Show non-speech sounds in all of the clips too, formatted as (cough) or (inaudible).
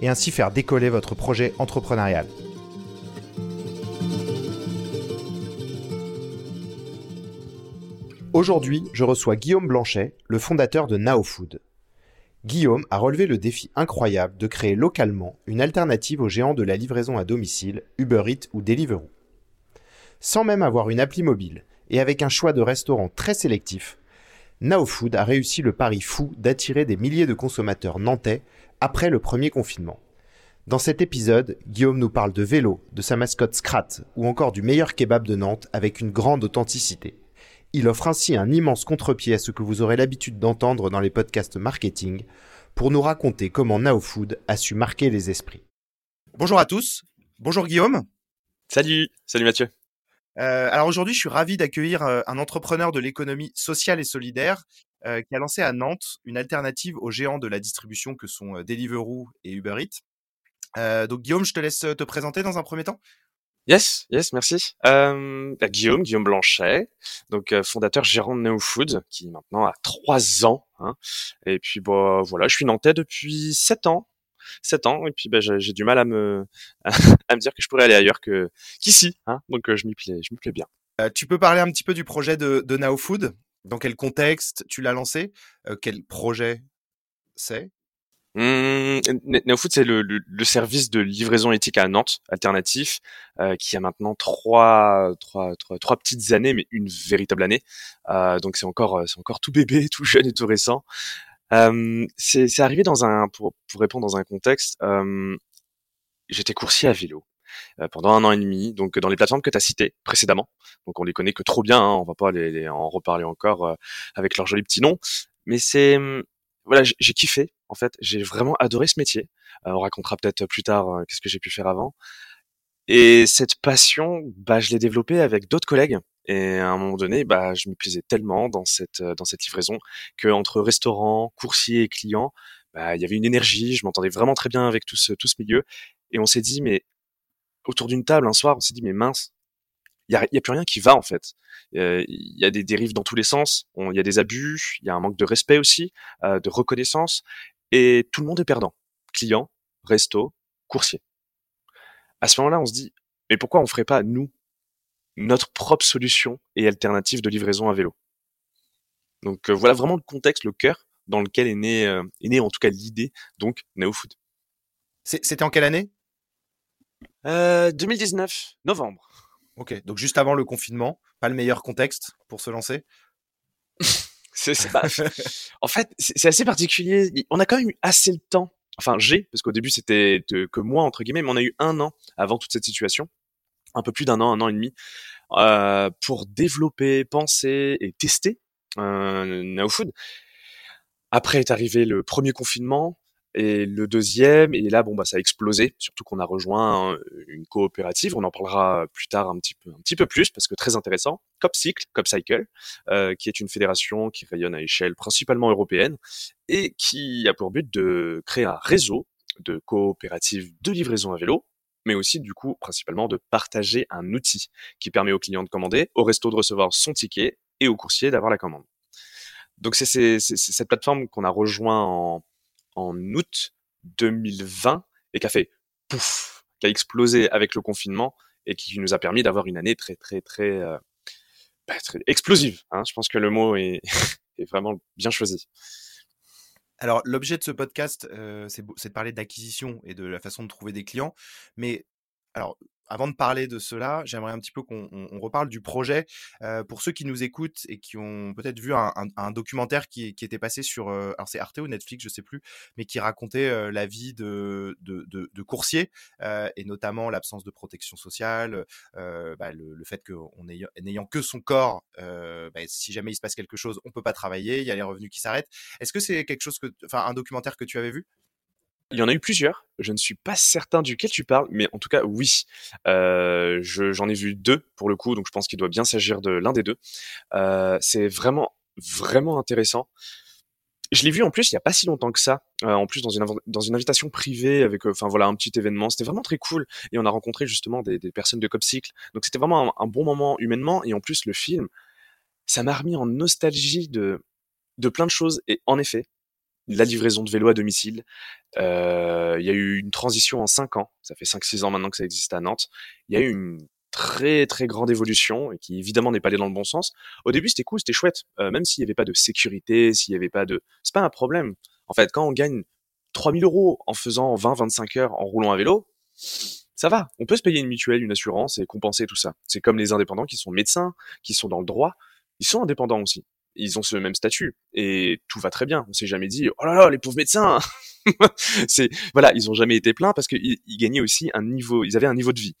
et ainsi faire décoller votre projet entrepreneurial. Aujourd'hui, je reçois Guillaume Blanchet, le fondateur de NaoFood. Guillaume a relevé le défi incroyable de créer localement une alternative aux géants de la livraison à domicile, Uber Eats ou Deliveroo. Sans même avoir une appli mobile et avec un choix de restaurants très sélectif, NaoFood a réussi le pari fou d'attirer des milliers de consommateurs nantais après le premier confinement. Dans cet épisode, Guillaume nous parle de vélo, de sa mascotte Scrat ou encore du meilleur kebab de Nantes avec une grande authenticité. Il offre ainsi un immense contre-pied à ce que vous aurez l'habitude d'entendre dans les podcasts marketing pour nous raconter comment NaoFood a su marquer les esprits. Bonjour à tous. Bonjour Guillaume. Salut. Salut Mathieu. Euh, alors aujourd'hui, je suis ravi d'accueillir euh, un entrepreneur de l'économie sociale et solidaire euh, qui a lancé à Nantes une alternative aux géants de la distribution que sont Deliveroo et Uber Eats. donc Guillaume, je te laisse te présenter dans un premier temps. Yes, yes, merci. Euh, bah, Guillaume, Guillaume Blanchet, donc fondateur gérant de NeoFood, qui maintenant a trois ans. Hein. Et puis bah, voilà, je suis nantais depuis sept ans. 7 ans et puis bah, j'ai du mal à me (laughs) à me dire que je pourrais aller ailleurs que qu'ici hein donc je m'y plais je m'y plais bien euh, tu peux parler un petit peu du projet de, de Now Food dans quel contexte tu l'as lancé? Euh, quel projet c'est? Mmh, NeoFood, c'est le, le, service de livraison éthique à Nantes, alternatif, euh, qui a maintenant trois, trois, trois, trois, petites années, mais une véritable année. Euh, donc c'est encore, c'est encore tout bébé, (laughs) tout jeune et tout récent. Euh, c'est arrivé dans un, pour, pour, répondre dans un contexte, j'étais coursier à vélo pendant un an et demi, donc dans les plateformes que tu as citées précédemment. Donc on les connaît que trop bien, hein, on va pas les, en reparler encore euh, avec leurs jolis petits noms. Mais c'est hum, voilà, j'ai kiffé en fait, j'ai vraiment adoré ce métier. Euh, on racontera peut-être plus tard qu'est-ce que j'ai pu faire avant. Et cette passion, bah, je l'ai développée avec d'autres collègues. Et à un moment donné, bah, je me plaisais tellement dans cette dans cette livraison que entre restaurant, coursier et client, bah, il y avait une énergie. Je m'entendais vraiment très bien avec tout ce tout ce milieu. Et on s'est dit, mais autour d'une table un soir, on s'est dit, mais mince, il y a, y a, plus rien qui va en fait. Il y a des dérives dans tous les sens. Il y a des abus. Il y a un manque de respect aussi, euh, de reconnaissance. Et tout le monde est perdant. Client, resto, coursier à ce moment-là, on se dit, mais pourquoi on ferait pas, nous, notre propre solution et alternative de livraison à vélo? Donc euh, voilà vraiment le contexte, le cœur dans lequel est né, euh, est né en tout cas l'idée, donc NeoFood. C'était en quelle année? Euh, 2019, novembre. Ok, donc juste avant le confinement, pas le meilleur contexte pour se lancer (laughs) c'est, en fait, c'est assez particulier. On a quand même eu assez le temps enfin j'ai, parce qu'au début c'était que moi entre guillemets, mais on a eu un an avant toute cette situation, un peu plus d'un an, un an et demi, euh, pour développer, penser et tester euh, Now Food. Après est arrivé le premier confinement, et le deuxième, et là, bon, bah, ça a explosé. Surtout qu'on a rejoint une coopérative. On en parlera plus tard un petit peu, un petit peu plus parce que très intéressant. CopCycle, CopCycle, euh, qui est une fédération qui rayonne à échelle principalement européenne et qui a pour but de créer un réseau de coopératives de livraison à vélo, mais aussi du coup principalement de partager un outil qui permet aux clients de commander, au resto de recevoir son ticket et au coursier d'avoir la commande. Donc c'est cette plateforme qu'on a rejoint en en août 2020 et qui a fait pouf, qui a explosé avec le confinement et qui nous a permis d'avoir une année très très très, euh, bah, très explosive. Hein. Je pense que le mot est, (laughs) est vraiment bien choisi. Alors, l'objet de ce podcast, euh, c'est de parler d'acquisition et de la façon de trouver des clients. Mais alors, avant de parler de cela, j'aimerais un petit peu qu'on reparle du projet. Euh, pour ceux qui nous écoutent et qui ont peut-être vu un, documentaire qui, était passé sur, euh, alors c'est Arte ou Netflix, je sais plus, mais qui racontait euh, la vie de, de, coursiers et notamment l'absence de protection sociale, bah, le, fait qu'en n'ayant que son corps, bah, si jamais il se passe quelque chose, on peut pas travailler, il y a les revenus qui s'arrêtent. Est-ce que c'est quelque chose que, enfin, un documentaire que tu avais vu? Il y en a eu plusieurs. Je ne suis pas certain duquel tu parles, mais en tout cas, oui. Euh, j'en ai vu deux pour le coup, donc je pense qu'il doit bien s'agir de l'un des deux. Euh, c'est vraiment, vraiment intéressant. Je l'ai vu en plus il y a pas si longtemps que ça, euh, en plus dans une dans une invitation privée avec, enfin voilà, un petit événement. C'était vraiment très cool et on a rencontré justement des, des personnes de Copcycle. Donc c'était vraiment un, un, bon moment humainement et en plus le film, ça m'a remis en nostalgie de de plein de choses et en effet, la livraison de vélo à domicile. Euh, il y a eu une transition en 5 ans, ça fait 5-6 ans maintenant que ça existe à Nantes. Il y a eu une très très grande évolution et qui évidemment n'est pas allée dans le bon sens. Au début c'était cool, c'était chouette, euh, même s'il n'y avait pas de sécurité, s'il n'y avait pas de... C'est pas un problème. En fait, quand on gagne 3000 euros en faisant 20-25 heures en roulant à vélo, ça va. On peut se payer une mutuelle, une assurance et compenser tout ça. C'est comme les indépendants qui sont médecins, qui sont dans le droit. Ils sont indépendants aussi ils ont ce même statut et tout va très bien. On s'est jamais dit oh là là les pauvres médecins. (laughs) c'est voilà, ils ont jamais été plaints parce qu'ils ils gagnaient aussi un niveau, ils avaient un niveau de vie.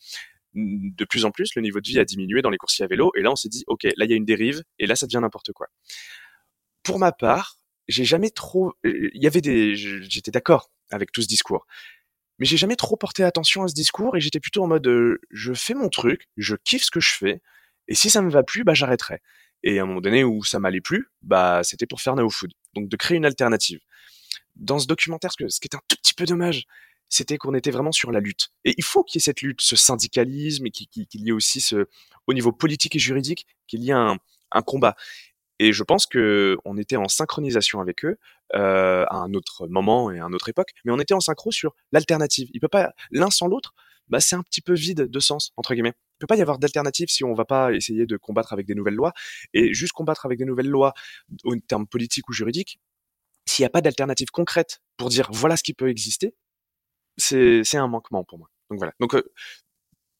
De plus en plus, le niveau de vie a diminué dans les coursiers à vélo et là on s'est dit ok, là il y a une dérive et là ça devient n'importe quoi. Pour ma part, j'ai jamais trop, il y avait des, j'étais d'accord avec tout ce discours, mais j'ai jamais trop porté attention à ce discours et j'étais plutôt en mode je fais mon truc, je kiffe ce que je fais et si ça me va plus, bah j'arrêterai. Et à un moment donné où ça m'allait plus, bah c'était pour faire Now Food, donc de créer une alternative. Dans ce documentaire, ce, qui est un tout petit peu dommage, c'était qu'on était vraiment sur la lutte. Et il faut qu'il y ait cette lutte, ce syndicalisme, et qu'il y ait aussi ce, au niveau politique et juridique, qu'il y ait un, un combat. Et je pense que on était en synchronisation avec eux euh, à un autre moment et à une autre époque, mais on était en synchro sur l'alternative. Il peut pas l'un sans l'autre. Bah c'est un petit peu vide de sens entre guillemets peut pas y avoir d'alternative si on va pas essayer de combattre avec des nouvelles lois. Et juste combattre avec des nouvelles lois en termes politiques ou juridiques, s'il n'y a pas d'alternative concrète pour dire voilà ce qui peut exister, c'est un manquement pour moi. Donc voilà. Donc euh,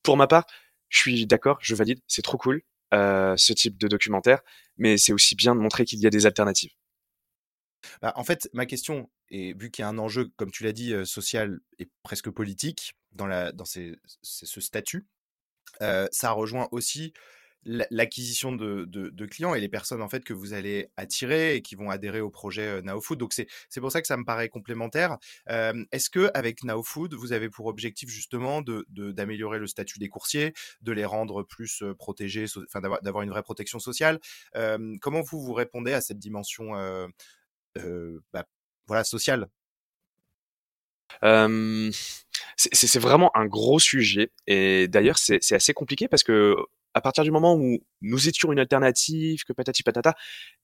pour ma part, je suis d'accord, je valide, c'est trop cool euh, ce type de documentaire, mais c'est aussi bien de montrer qu'il y a des alternatives. Bah, en fait, ma question, et vu qu'il y a un enjeu, comme tu l'as dit, euh, social et presque politique dans, la, dans ces, ce statut, ça rejoint aussi l'acquisition de, clients et les personnes en fait que vous allez attirer et qui vont adhérer au projet NaoFood. Donc c'est pour ça que ça me paraît complémentaire. Est-ce que avec NaoFood, vous avez pour objectif justement d'améliorer le statut des coursiers, de les rendre plus protégés, enfin d'avoir une vraie protection sociale? Comment vous vous répondez à cette dimension bah, voilà sociale? C'est vraiment un gros sujet et d'ailleurs c'est assez compliqué parce que à partir du moment où nous étions une alternative, que patati patata,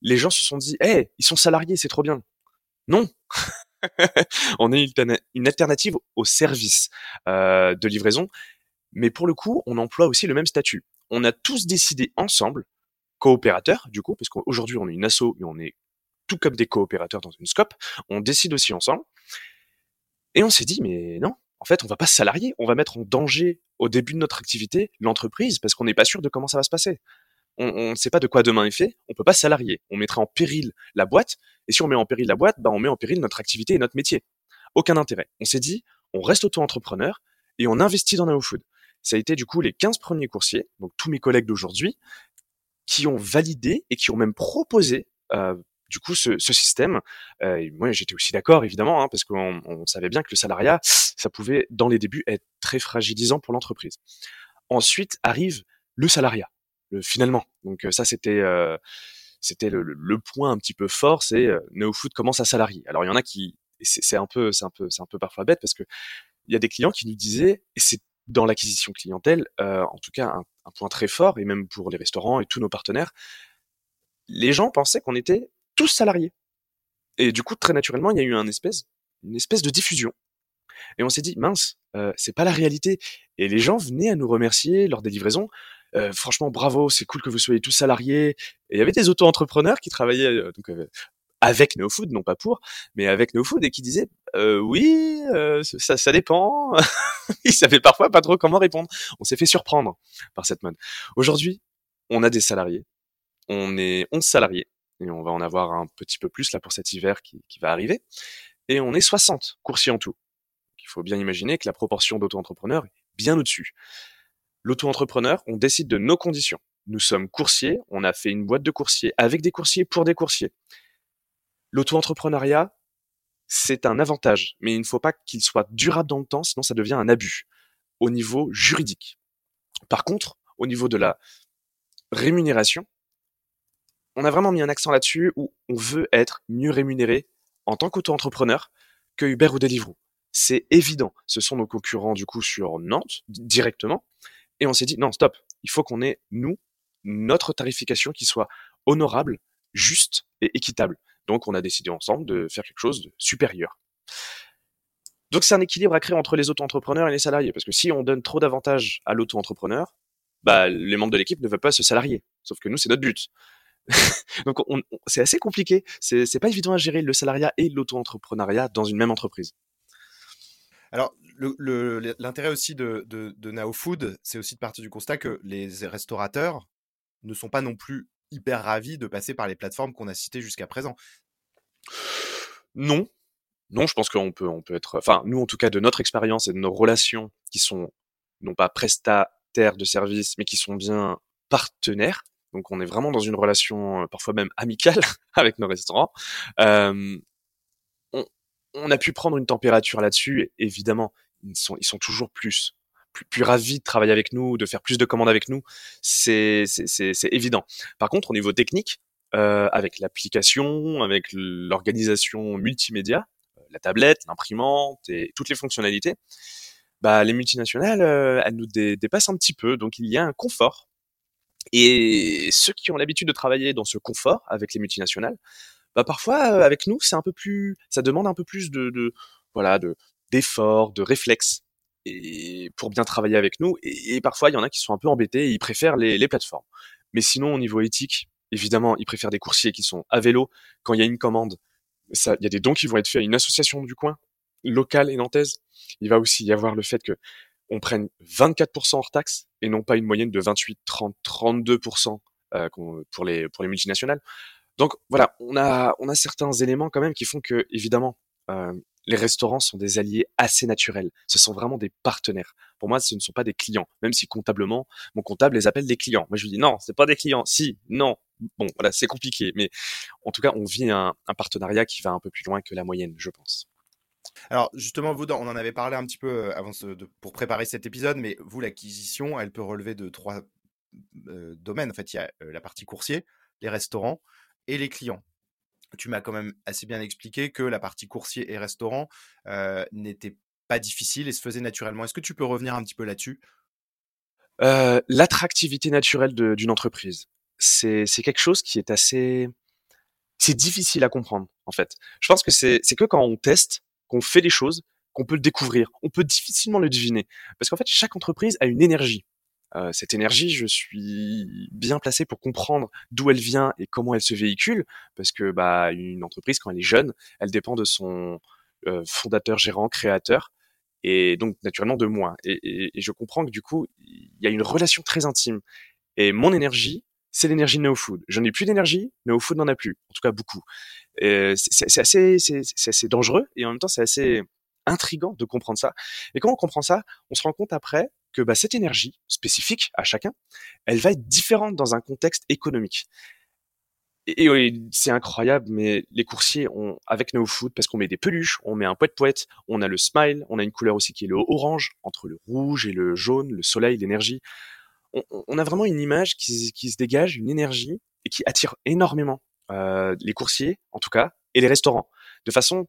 les gens se sont dit, eh, ils sont salariés, c'est trop bien. Non, (laughs) on est une alternative au service euh, de livraison, mais pour le coup, on emploie aussi le même statut. On a tous décidé ensemble, coopérateurs du coup, parce qu'aujourd'hui on est une asso, mais on est tout comme des coopérateurs dans une scope, on décide aussi ensemble et on s'est dit, mais non, en fait, on va pas se salarier, on va mettre en danger au début de notre activité l'entreprise parce qu'on n'est pas sûr de comment ça va se passer. On ne sait pas de quoi demain est fait, on peut pas salarier. On mettrait en péril la boîte, et si on met en péril la boîte, bah on met en péril notre activité et notre métier. Aucun intérêt. On s'est dit, on reste auto-entrepreneur et on investit dans Food. Ça a été du coup les 15 premiers coursiers, donc tous mes collègues d'aujourd'hui, qui ont validé et qui ont même proposé euh, du coup ce, ce système. Euh, moi, j'étais aussi d'accord, évidemment, hein, parce qu'on on savait bien que le salariat, ça pouvait, dans les débuts, être très fragilisant pour l'entreprise. Ensuite arrive le salariat, le, finalement. Donc euh, ça, c'était euh, c'était le, le, point un petit peu fort, c'est euh, NeoFood commence à salarier. Alors il y en a qui, c'est un peu, c'est un peu, c'est un peu parfois bête parce que il y a des clients qui nous disaient, et c'est dans l'acquisition clientèle, euh, en tout cas un, un, point très fort, et même pour les restaurants et tous nos partenaires, les gens pensaient qu'on était tous salariés. Et du coup, très naturellement, il y a eu un espèce, une espèce de diffusion. Et on s'est dit, mince, euh, c'est pas la réalité. Et les gens venaient à nous remercier lors des livraisons. Euh, franchement, bravo, c'est cool que vous soyez tous salariés. Et il y avait des auto-entrepreneurs qui travaillaient euh, donc, euh, avec NeoFood, non pas pour, mais avec NeoFood et qui disaient, euh, oui, ça, ça dépend. (laughs) Ils savaient parfois pas trop comment répondre. On s'est fait surprendre par cette mode. Aujourd'hui, on a des salariés. On est 11 salariés et on va en avoir un petit peu plus là pour cet hiver qui, va arriver. Et on est 60 coursiers en tout. il faut bien imaginer que la proportion d'auto-entrepreneurs est bien au-dessus. L'auto-entrepreneur, on décide de nos conditions. Nous sommes coursiers, on a fait une boîte de coursiers avec des coursiers pour des coursiers. L'auto-entrepreneuriat, c'est un avantage, mais il ne faut pas qu'il soit durable dans le temps, sinon ça devient un abus au niveau juridique. Par contre, au niveau de la rémunération, on a vraiment mis un accent là-dessus où on veut être mieux rémunéré en tant qu'auto-entrepreneur que Uber ou Deliveroo. C'est évident. Ce sont nos concurrents du coup sur Nantes directement. Et on s'est dit non, stop. Il faut qu'on ait nous notre tarification qui soit honorable, juste et équitable. Donc on a décidé ensemble de faire quelque chose de supérieur. Donc c'est un équilibre à créer entre les auto-entrepreneurs et les salariés, parce que si on donne trop d'avantages à l'auto-entrepreneur, bah, les membres de l'équipe ne veulent pas se salarier. Sauf que nous, c'est notre but. (laughs) Donc c'est assez compliqué. C'est pas évident à gérer le salariat et l'auto-entrepreneuriat dans une même entreprise. Alors, l'intérêt aussi de, de, de Now Food, c'est aussi de partir du constat que les restaurateurs ne sont pas non plus hyper ravis de passer par les plateformes qu'on a citées jusqu'à présent. Non, non, je pense qu'on peut, on peut être, enfin, nous en tout cas de notre expérience et de nos relations qui sont non pas prestataires de services, mais qui sont bien partenaires. Donc on est vraiment dans une relation euh, parfois même amicale (laughs) avec nos restaurants. On, a pu prendre une température là-dessus. Évidemment, ils sont, toujours plus plus, ravis de travailler avec nous, de faire plus de commandes avec nous, c'est évident. Par contre, au niveau technique, euh, avec l'application, avec l'organisation multimédia, euh, la tablette, l'imprimante et toutes les fonctionnalités, bah, les multinationales, elles nous dépassent un petit peu. Donc il y a un confort. Et ceux qui ont l'habitude de travailler dans ce confort avec les multinationales, bah parfois avec nous, c'est un peu plus, ça demande un peu plus de, de voilà, de d'efforts, de réflexes et pour bien travailler avec nous. Et, parfois, il y en a qui sont un peu embêtés et ils préfèrent les, les plateformes. Mais sinon, au niveau éthique, évidemment, ils préfèrent des coursiers qui sont à vélo. Quand il y a une commande, il y a des dons qui vont être faits à une association du coin, locale et nantaise. Il va aussi y avoir le fait que on prenne 24% hors taxe et non pas une moyenne de 28, 30, 32% euh, pour les pour les multinationales. Donc voilà, on a on a certains éléments quand même qui font que évidemment euh, les restaurants sont des alliés assez naturels. Ce sont vraiment des partenaires. Pour moi, ce ne sont pas des clients, même si comptablement, mon comptable les appelle des clients. Moi, je lui dis non, c'est pas des clients. Si, non. Bon, voilà, c'est compliqué, mais en tout cas, on vit un, partenariat qui va un peu plus loin que la moyenne, je pense. Alors justement, vous, on en avait parlé un petit peu euh, avant pour préparer cet épisode, mais vous, l'acquisition, elle peut relever de trois euh, domaines. En fait, il y a euh, la partie coursier, les restaurants et les clients tu m'as quand même assez bien expliqué que la partie coursier et restaurant n'était pas difficile et se faisait naturellement. Est-ce que tu peux revenir un petit peu là-dessus? L'attractivité naturelle d'une entreprise, c'est quelque chose qui est assez... C'est difficile à comprendre, en fait. Je pense que c'est que quand on teste, qu'on fait des choses, qu'on peut le découvrir. On peut difficilement le deviner. Parce qu'en fait, chaque entreprise a une énergie. Euh, cette énergie, je suis bien placé pour comprendre d'où elle vient et comment elle se véhicule, parce que bah une entreprise quand elle est jeune, elle dépend de son euh, fondateur, gérant, créateur, et donc naturellement de moi. Et, je comprends que du coup, il y a une relation très intime. Et mon énergie, c'est l'énergie de NeoFood. J'en ai plus d'énergie, NeoFood n'en a plus, en tout cas beaucoup. C'est assez, assez dangereux et en même temps c'est assez intrigant de comprendre ça. Et quand on comprend ça, on se rend compte après que bah, cette énergie spécifique à chacun, elle va être différente dans un contexte économique. Et, c'est incroyable, mais les coursiers, ont, avec No Food, parce qu'on met des peluches, on met un poète-poète, on a le smile, on a une couleur aussi qui est le orange, entre le rouge et le jaune, le soleil, l'énergie. On, a vraiment une image qui, se dégage, une énergie, et qui attire énormément euh, les coursiers, en tout cas, et les restaurants, de façon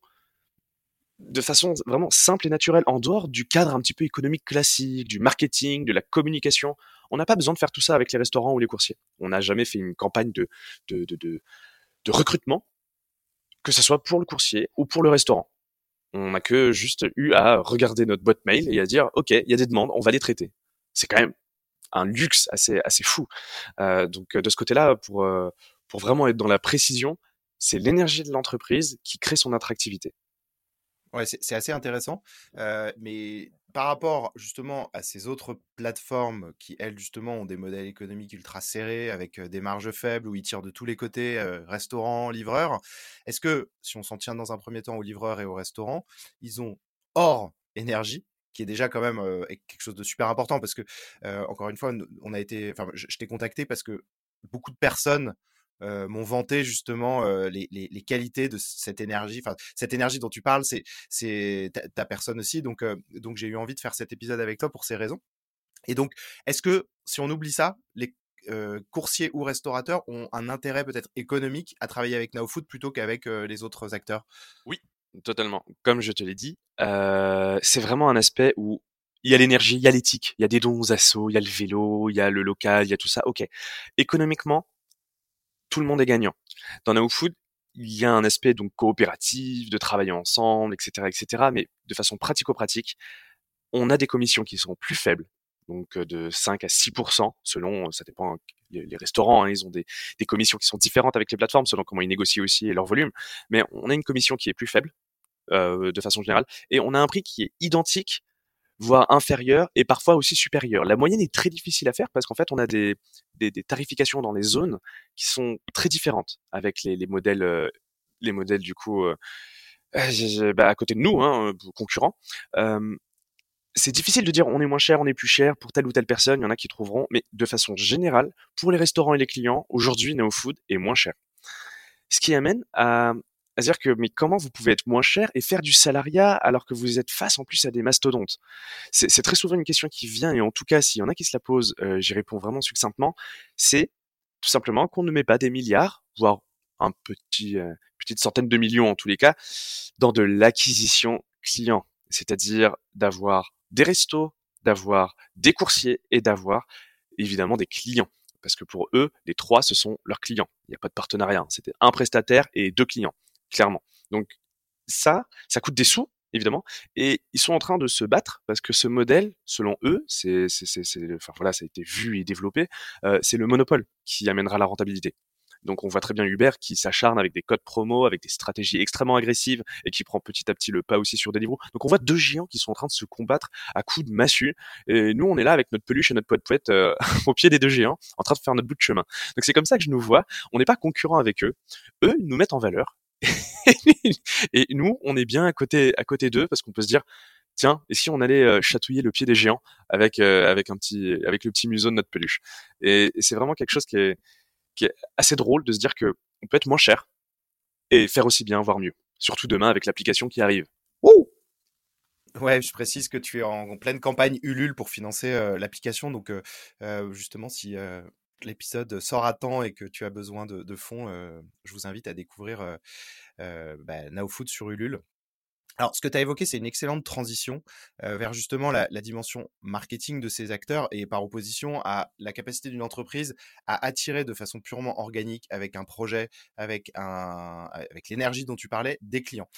de façon vraiment simple et naturelle, en dehors du cadre un petit peu économique classique, du marketing, de la communication. On n'a pas besoin de faire tout ça avec les restaurants ou les coursiers. On n'a jamais fait une campagne de, de, de, de, recrutement, que ce soit pour le coursier ou pour le restaurant. On n'a que juste eu à regarder notre boîte mail et à dire, OK, il y a des demandes, on va les traiter. C'est quand même un luxe assez, assez fou. Euh, donc de ce côté-là, pour, euh, pour vraiment être dans la précision, c'est l'énergie de l'entreprise qui crée son attractivité. Ouais, c'est assez intéressant. mais par rapport justement à ces autres plateformes qui, elles, justement, ont des modèles économiques ultra serrés, avec des marges faibles, où ils tirent de tous les côtés, restaurants, livreurs, est-ce que, si on s'en tient dans un premier temps aux livreurs et aux restaurants, ils ont hors énergie, qui est déjà quand même quelque chose de super important, parce que, encore une fois, on a été, enfin, je, t'ai contacté parce que beaucoup de personnes m'ont vanté justement les, les, qualités de cette énergie. Enfin, cette énergie dont tu parles, c'est c'est ta, ta, personne aussi. Donc donc j'ai eu envie de faire cet épisode avec toi pour ces raisons. Et donc, est-ce que si on oublie ça, les coursiers ou restaurateurs ont un intérêt peut-être économique à travailler avec NowFood plutôt qu'avec les autres acteurs? Oui, totalement. Comme je te l'ai dit, c'est vraiment un aspect où il y a l'énergie, il y a l'éthique, il y a des dons aux assos, il y a le vélo, il y a le local, il y a tout ça. Ok. Économiquement, tout le monde est gagnant. Dans Now Food, il y a un aspect donc coopératif, de travailler ensemble, etc., etc. Mais de façon pratico-pratique, on a des commissions qui sont plus faibles, donc de 5 à 6% selon, ça dépend. Les, restaurants, hein, ils ont des, des, commissions qui sont différentes avec les plateformes selon comment ils négocient aussi leur volume. Mais on a une commission qui est plus faible euh, de façon générale, et on a un prix qui est identique voire inférieur et parfois aussi supérieur. La moyenne est très difficile à faire parce qu'en fait, on a des, des, des, tarifications dans les zones qui sont très différentes avec les, les modèles, euh, les modèles du coup euh, euh bah, à côté de nous, hein, concurrents. Euh, c'est difficile de dire on est moins cher, on est plus cher pour telle ou telle personne. Il y en a qui trouveront, mais de façon générale, pour les restaurants et les clients, aujourd'hui, Neo Food est moins cher. Ce qui amène à à dire que mais comment vous pouvez être moins cher et faire du salariat alors que vous êtes face en plus à des mastodontes? C'est très souvent une question qui vient et en tout cas s'il y en a qui se la posent, euh, j'y réponds vraiment succinctement, c'est tout simplement qu'on ne met pas des milliards, voire un petit euh, petite centaine de millions en tous les cas, dans de l'acquisition client, c'est-à-dire d'avoir des restos, d'avoir des coursiers et d'avoir évidemment des clients parce que pour eux, les trois, ce sont leurs clients. Il n'y a pas de partenariat. Hein. C'était un prestataire et deux clients clairement. Donc ça, ça coûte des sous, évidemment, et ils sont en train de se battre parce que ce modèle, selon eux, c'est, c'est, c'est, enfin voilà, ça a été vu et développé, euh, c'est le monopole qui amènera la rentabilité. Donc on voit très bien Uber qui s'acharne avec des codes promo, avec des stratégies extrêmement agressives et qui prend petit à petit le pas aussi sur Deliveroo. Donc on voit deux géants qui sont en train de se combattre à coups de massue. Et nous on est là avec notre peluche et notre poète poète euh, (laughs) au pied des deux géants, en train de faire notre bout de chemin. Donc c'est comme ça que je nous vois. On n'est pas concurrents avec eux. Eux nous mettent en valeur (laughs) et nous, on est bien à côté, à côté d'eux parce qu'on peut se dire, tiens, et si on allait euh, chatouiller le pied des géants avec euh, avec un petit, avec le petit museau de notre peluche? Et, c'est vraiment quelque chose qui est qui est assez drôle de se dire que on peut être moins cher et faire aussi bien, voire mieux. Surtout demain avec l'application qui arrive. Ouh Ouais, je précise que tu es en, pleine campagne Ulule pour financer euh, l'application. Donc, justement, si l'épisode sort à temps et que tu as besoin de, fonds, je vous invite à découvrir euh, bah, NowFood sur Ulule. Alors, ce que tu as évoqué, c'est une excellente transition vers justement la, la, dimension marketing de ces acteurs et par opposition à la capacité d'une entreprise à attirer de façon purement organique avec un projet, avec un, avec l'énergie dont tu parlais, des clients.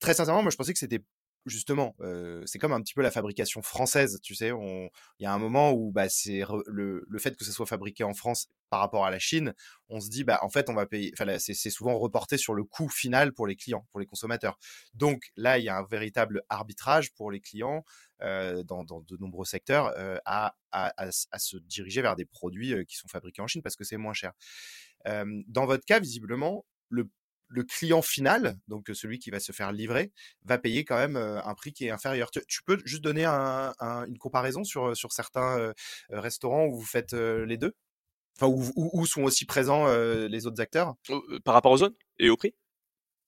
Très sincèrement, moi, je pensais que c'était justement, c'est comme un petit peu la fabrication française, tu sais. Il y a un moment où bah, c'est le, fait que ça soit fabriqué en France par rapport à la Chine, on se dit, bah, en fait, on va payer. C'est souvent reporté sur le coût final pour les clients, pour les consommateurs. Donc là, il y a un véritable arbitrage pour les clients euh, dans, de nombreux secteurs euh, à, à, se diriger vers des produits qui sont fabriqués en Chine parce que c'est moins cher. Euh, dans votre cas, visiblement, le le client final, donc celui qui va se faire livrer, va payer quand même un prix qui est inférieur. Tu, peux juste donner une comparaison sur, sur certains restaurants où vous faites les deux? Enfin, où, où, sont aussi présents les autres acteurs? Par rapport aux zones et au prix?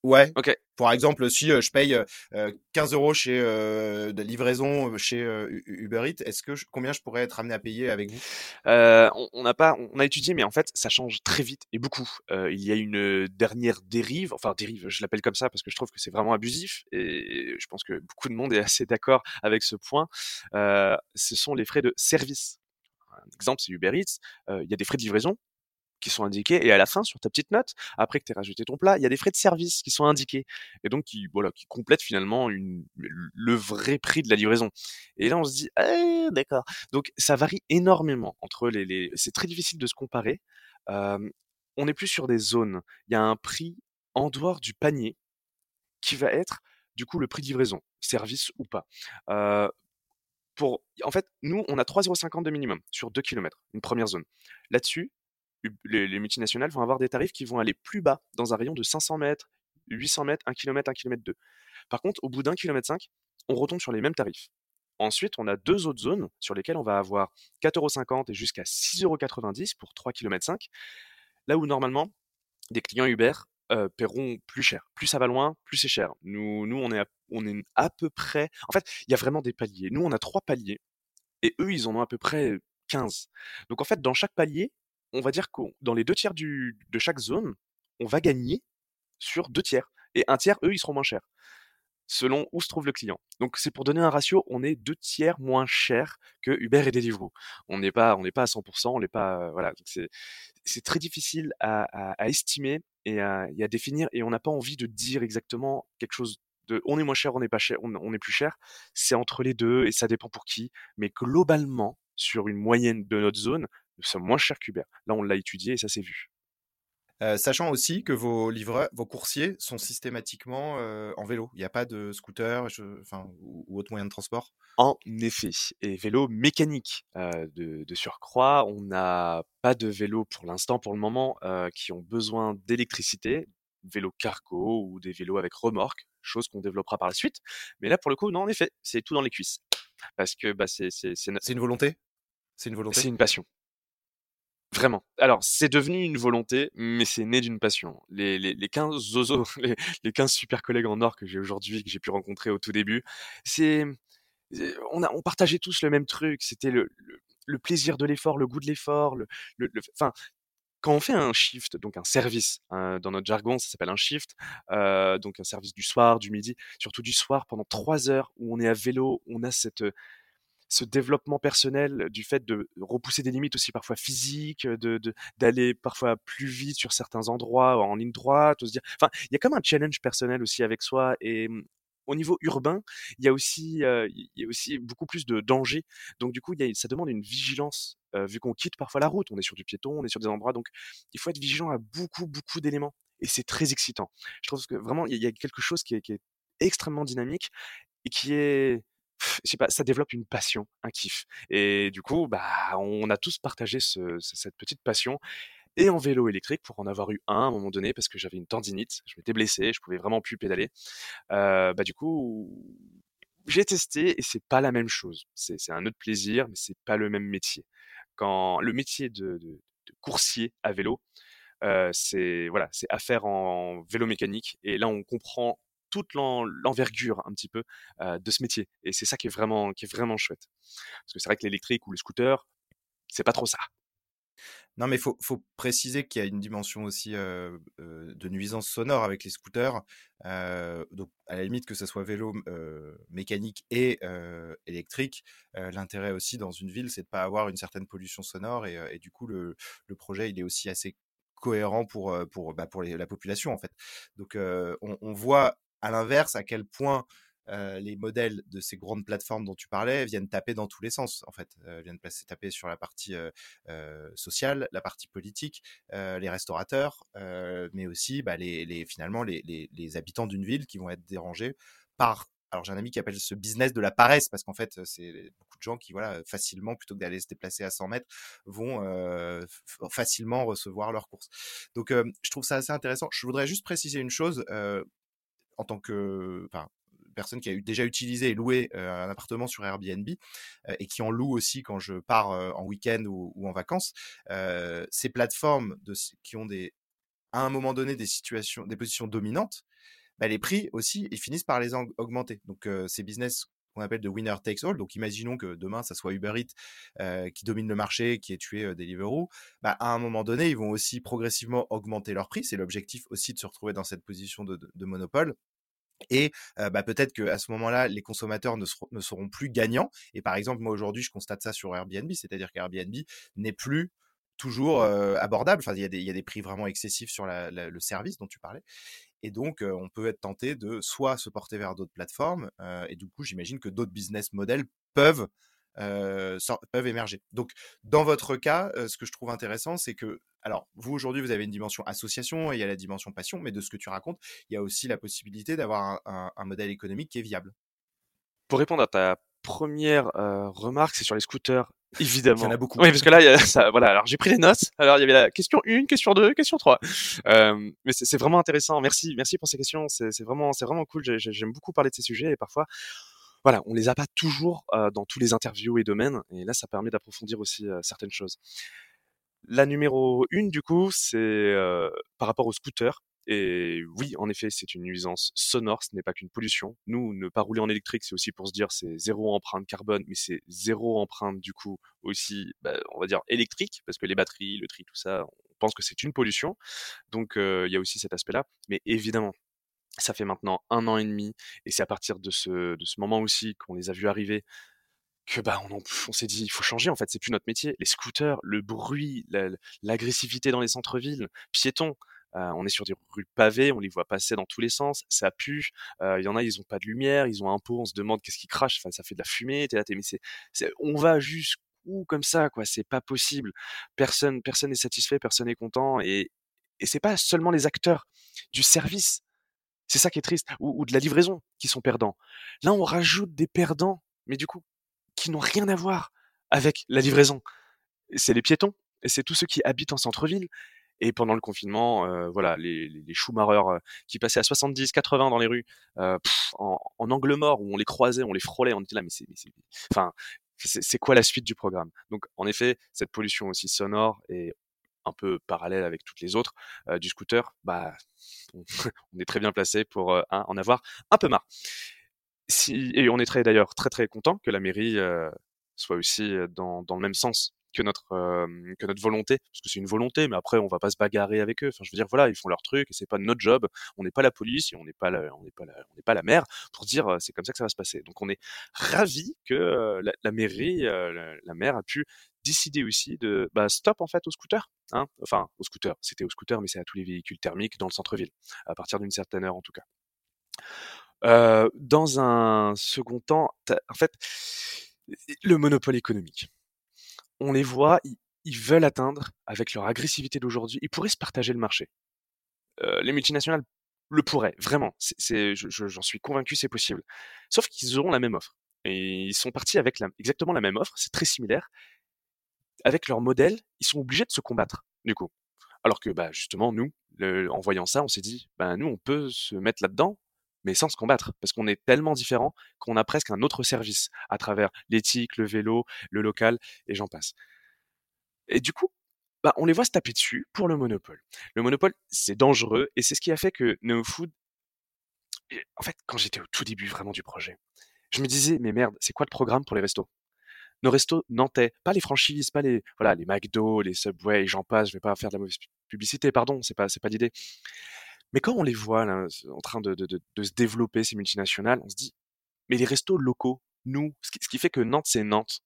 Ouais. Ok. Par exemple, si je paye 15 euros chez de livraison chez Uber Eats, est-ce que combien je pourrais être amené à payer avec vous? On n'a pas, on a étudié, mais en fait, ça change très vite et beaucoup. il y a une dernière dérive, enfin dérive, je l'appelle comme ça parce que je trouve que c'est vraiment abusif et je pense que beaucoup de monde est assez d'accord avec ce point. ce sont les frais de service. Un exemple, c'est Uber Eats. Il y a des frais de livraison qui sont indiqués et à la fin sur ta petite note après que tu aies rajouté ton plat il y a des frais de service qui sont indiqués et donc qui voilà qui complètent finalement une, le vrai prix de la livraison. Et là on se dit ah, d'accord. Donc ça varie énormément entre les, c'est très difficile de se comparer. On est plus sur des zones. Il y a un prix en dehors du panier qui va être du coup le prix de livraison service ou pas. Pour, en fait, nous, on a 3,50€ de minimum sur 2 km, une première zone. Là-dessus, les, multinationales vont avoir des tarifs qui vont aller plus bas dans un rayon de 500 mètres, 800 mètres, 1 km, 1 km 2. Par contre, au bout d'un kilomètre 5, on retombe sur les mêmes tarifs. Ensuite, on a deux autres zones sur lesquelles on va avoir 4,50€ et jusqu'à 6,90€ pour 3 km 5. Là où normalement, des clients Uber euh, paieront plus cher. Plus ça va loin, plus c'est cher. Nous, nous on, est à, on est à peu près... En fait, il y a vraiment des paliers. Nous, on a trois paliers, et eux, ils en ont à peu près 15. Donc en fait, dans chaque palier, on va dire que dans les deux tiers de chaque zone, on va gagner sur deux tiers. Et un tiers, eux, ils seront moins chers selon où se trouve le client. Donc c'est pour donner un ratio, on est deux tiers moins cher que Uber et Deliveroo. On n'est pas, on n'est pas à 100%, on n'est pas, voilà. C'est, très difficile à, à, estimer et à, à, définir, et on n'a pas envie de dire exactement quelque chose de, on est moins cher, on est pas cher, on, on est plus cher. C'est entre les deux et ça dépend pour qui. Mais globalement, sur une moyenne de notre zone, sommes moins chers qu'Uber. Là, on l'a étudié et ça s'est vu. Euh, sachant aussi que vos livreurs, vos coursiers sont systématiquement euh, en vélo. Il n'y a pas de scooter enfin, ou, ou, autre moyen de transport? En effet. Et vélo mécanique euh, de, de, surcroît. On n'a pas de vélo pour l'instant, pour le moment, qui ont besoin d'électricité, vélo cargo ou des vélos avec remorque, chose qu'on développera par la suite. Mais là, pour le coup, non, en effet, c'est tout dans les cuisses. Parce que bah, c'est une volonté? C'est une volonté? C'est une passion. Vraiment. Alors, c'est devenu une volonté, mais c'est né d'une passion. Les, les, les 15 zozos, (laughs) les, les 15 super collègues en or que j'ai aujourd'hui, que j'ai pu rencontrer au tout début, c'est, on a, on partageait tous le même truc. C'était le, le, le, plaisir de l'effort, le goût de l'effort, le, le, enfin, quand on fait un shift, donc un service, hein, dans notre jargon, ça s'appelle un shift, euh, donc un service du soir, du midi, surtout du soir, pendant trois heures où on est à vélo, on a cette, ce développement personnel du fait de repousser des limites aussi parfois physiques, de d'aller parfois plus vite sur certains endroits en ligne droite, se dire, enfin, il y a comme un challenge personnel aussi avec soi et mmh, au niveau urbain, il y a aussi, y a aussi beaucoup plus de danger. Donc du coup, y a, ça demande une vigilance vu qu'on quitte parfois la route. On est sur du piéton, on est sur des endroits, donc il faut être vigilant à beaucoup, beaucoup d'éléments. Et c'est très excitant. Je trouve que vraiment, il y a quelque chose qui est extrêmement dynamique et qui est je sais pas, ça développe une passion, un kiff. Et du coup, bah, on a tous partagé ce, cette petite passion. Et en vélo électrique, pour en avoir eu un à un moment donné, parce que j'avais une tendinite, je m'étais blessé, je pouvais vraiment plus pédaler. Euh, bah du coup, j'ai testé et c'est pas la même chose. C'est un autre plaisir, mais c'est pas le même métier. Quand le métier de, de, de coursier à vélo, euh, c'est voilà, c'est à faire en vélo mécanique. Et là, on comprend toute l'envergure un petit peu de ce métier. Et c'est ça qui est vraiment, qui est vraiment chouette. Parce que c'est vrai que l'électrique ou le scooter, c'est pas trop ça. Non, mais faut, faut, préciser qu'il y a une dimension aussi de nuisance sonore avec les scooters. Euh, donc, à la limite, que ce soit vélo mécanique et électrique, l'intérêt aussi dans une ville, c'est de pas avoir une certaine pollution sonore. Et, du coup, le, projet, il est aussi assez cohérent pour, pour, bah, pour la population, en fait. Donc, on, on voit à l'inverse, à quel point les modèles de ces grandes plateformes dont tu parlais viennent taper dans tous les sens, en fait, euh, viennent taper sur la partie sociale, la partie politique, les restaurateurs, mais aussi bah, les, finalement les, les, habitants d'une ville qui vont être dérangés par alors j'ai un ami qui appelle ce business de la paresse parce qu'en fait c'est beaucoup de gens qui voilà facilement plutôt que d'aller se déplacer à 100 mètres vont facilement recevoir leurs courses. Donc je trouve ça assez intéressant. Je voudrais juste préciser une chose en tant que personne qui a déjà utilisé et loué un appartement sur Airbnb et qui en loue aussi quand je pars en week-end ou, en vacances, ces plateformes qui ont à un moment donné des situations, des positions dominantes, bah, les prix aussi, ils finissent par les augmenter. Donc ces business qu'on appelle de winner takes all. Donc, imaginons que demain, ça soit Uber Eats qui domine le marché, qui ait tué Deliveroo. Bah, à un moment donné, ils vont aussi progressivement augmenter leur prix. C'est l'objectif aussi de se retrouver dans cette position de monopole. Et euh, bah, peut-être qu'à ce moment-là, les consommateurs ne, ser ne, seront plus gagnants. Et par exemple, moi aujourd'hui, je constate ça sur Airbnb, c'est-à-dire qu'Airbnb n'est plus toujours euh, abordable. Enfin, il y, a des, il y a des prix vraiment excessifs sur la, la, le service dont tu parlais. Et donc, euh, on peut être tenté de soit se porter vers d'autres plateformes, et du coup, j'imagine que d'autres business models peuvent euh, peuvent émerger. Donc, dans votre cas, ce que je trouve intéressant, c'est que, alors, vous aujourd'hui, vous avez une dimension association et il y a la dimension passion, mais de ce que tu racontes, il y a aussi la possibilité d'avoir un, un, un modèle économique qui est viable. Pour répondre à ta première euh, remarque, c'est sur les scooters. (laughs) Évidemment. Il y en a beaucoup. Oui, parce que là, il y a (laughs) ça, voilà. Alors, j'ai pris les notes. Alors, il y avait la question 1, question 2, question 3. Euh, mais c'est vraiment intéressant. Merci, merci pour ces questions. C'est vraiment, c'est vraiment cool. J'aime beaucoup parler de ces sujets et parfois, voilà, on les a pas toujours dans tous les interviews et domaines. Et là, ça permet d'approfondir aussi certaines choses. La numéro une, du coup, c'est par rapport au scooter. Et oui, en effet, c'est une nuisance sonore, ce n'est pas qu'une pollution. Nous, ne pas rouler en électrique, c'est aussi pour se dire c'est zéro empreinte carbone, mais c'est zéro empreinte du coup aussi, bah, on va dire électrique, parce que les batteries, le tri, tout ça, on pense que c'est une pollution. Donc il y a aussi cet aspect-là. Mais évidemment, ça fait maintenant un an et demi, et c'est à partir de ce, de ce moment aussi qu'on les a vus arriver que bah on, s'est dit il faut changer en fait c'est plus notre métier les scooters le bruit l'agressivité dans les centres-villes piétons euh, on est sur des rues pavées, on les voit passer dans tous les sens, ça pue. Euh, il y en a, ils ont pas de lumière, ils ont un pot, on se demande qu'est-ce qui crache. Enfin, ça fait de la fumée. On va jusqu'où comme ça, quoi C'est pas possible. Personne, personne n'est satisfait, personne n'est content. Et, et c'est pas seulement les acteurs du service. C'est ça qui est triste, ou, de la livraison qui sont perdants. Là, on rajoute des perdants, mais du coup, qui n'ont rien à voir avec la livraison. C'est les piétons, et c'est tous ceux qui habitent en centre-ville. Et pendant le confinement, euh, voilà, les, les, les euh, qui passaient à 70, 80 dans les rues, euh, en, angle mort, où on les croisait, on les frôlait, on était là, mais c'est, enfin, c'est quoi la suite du programme? Donc, en effet, cette pollution aussi sonore et un peu parallèle avec toutes les autres du scooter, bah, (laughs) on, est très bien placé pour en avoir un peu marre. Si, et on est d'ailleurs très très content que la mairie soit aussi dans, le même sens que notre que notre volonté parce que c'est une volonté mais après on va pas se bagarrer avec eux. Enfin je veux dire voilà ils font leur truc et c'est pas notre job. On n'est pas la police et on n'est pas la, on n'est pas la, on n'est pas la maire pour dire c'est comme ça que ça va se passer. Donc on est ravi que la, mairie la, la, a pu décider aussi de bah, stop en fait au scooter hein enfin au scooter c'était au scooter mais c'est à tous les véhicules thermiques dans le centre-ville à partir d'une certaine heure en tout cas dans un second temps en fait le monopole économique on les voit, ils, veulent atteindre, avec leur agressivité d'aujourd'hui, ils pourraient se partager le marché. Les multinationales le pourraient, vraiment. C'est, j'en suis convaincu, c'est possible. Sauf qu'ils auront la même offre. Et ils sont partis avec exactement la même offre, c'est très similaire. Avec leur modèle, ils sont obligés de se combattre, du coup. Alors que, bah, justement, nous, en voyant ça, on s'est dit, bah, nous, on peut se mettre là-dedans, mais sans se combattre, parce qu'on est tellement différents qu'on a presque un autre service à travers l'éthique, le vélo, le local, et j'en passe. Et du coup, bah, on les voit se taper dessus pour le monopole. Le monopole, c'est dangereux, et c'est ce qui a fait que NeoFood, en fait, quand j'étais au tout début vraiment du projet, je me disais, mais merde, c'est quoi le programme pour les restos? Nos restos nantais, pas les franchises, pas les voilà les McDo, les Subway, j'en passe. Je vais pas faire de la mauvaise publicité, pardon, c'est pas c'est pas l'idée. Mais quand on les voit là, en train de, de, de, se développer, ces multinationales, on se dit, mais les restos locaux, nous, ce qui, fait que Nantes, c'est Nantes,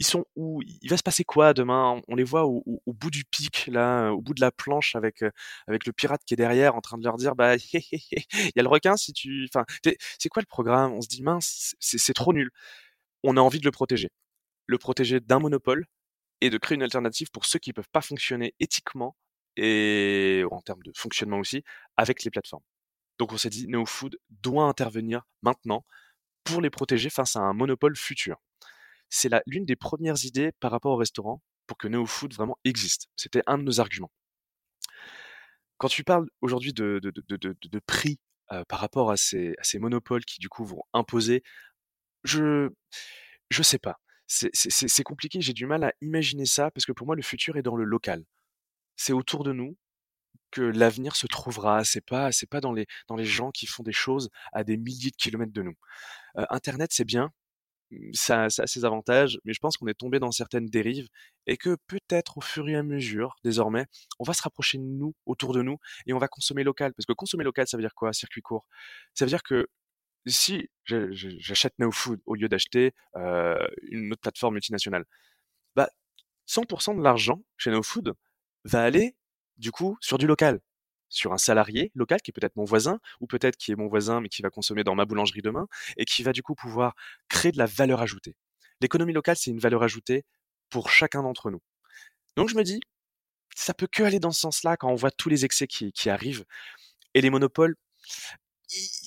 ils sont où? Il va se passer quoi demain? On les voit au, au, bout du pic, là, au bout de la planche, avec avec le pirate qui est derrière, en train de leur dire, bah, (laughs) il y a le requin si tu, enfin, c'est quoi le programme? On se dit, mince, c'est trop nul. On a envie de le protéger, le protéger d'un monopole et de créer une alternative pour ceux qui peuvent pas fonctionner éthiquement et en termes de fonctionnement aussi, avec les plateformes. Donc on s'est dit, NeoFood doit intervenir maintenant pour les protéger face à un monopole futur. C'est l'une des premières idées par rapport au restaurant pour que NeoFood vraiment existe. C'était un de nos arguments. Quand tu parles aujourd'hui de, prix euh, par rapport à ces, à ces monopoles qui du coup vont imposer, je je sais pas. C'est compliqué, j'ai du mal à imaginer ça parce que pour moi le futur est dans le local c'est autour de nous que l'avenir se trouvera. C'est pas, c'est pas dans les, dans les gens qui font des choses à des milliers de kilomètres de nous. Internet, c'est bien, mmh, ça, ça, a ses avantages, mais je pense qu'on est tombé dans certaines dérives et que peut-être au fur et à mesure, désormais, on va se rapprocher de nous, autour de nous, et on va consommer local. Parce que consommer local, ça veut dire quoi Circuit court? Ça veut dire que si j'achète Now Food au lieu d'acheter une autre plateforme multinationale, bah 100% de l'argent chez Now Food va aller du coup sur du local, sur un salarié local qui est peut-être mon voisin ou peut-être qui est mon voisin mais qui va consommer dans ma boulangerie demain et qui va du coup pouvoir créer de la valeur ajoutée. L'économie locale, c'est une valeur ajoutée pour chacun d'entre nous. Donc je me dis, ça peut que aller dans ce sens-là quand on voit tous les excès qui arrivent et les monopoles,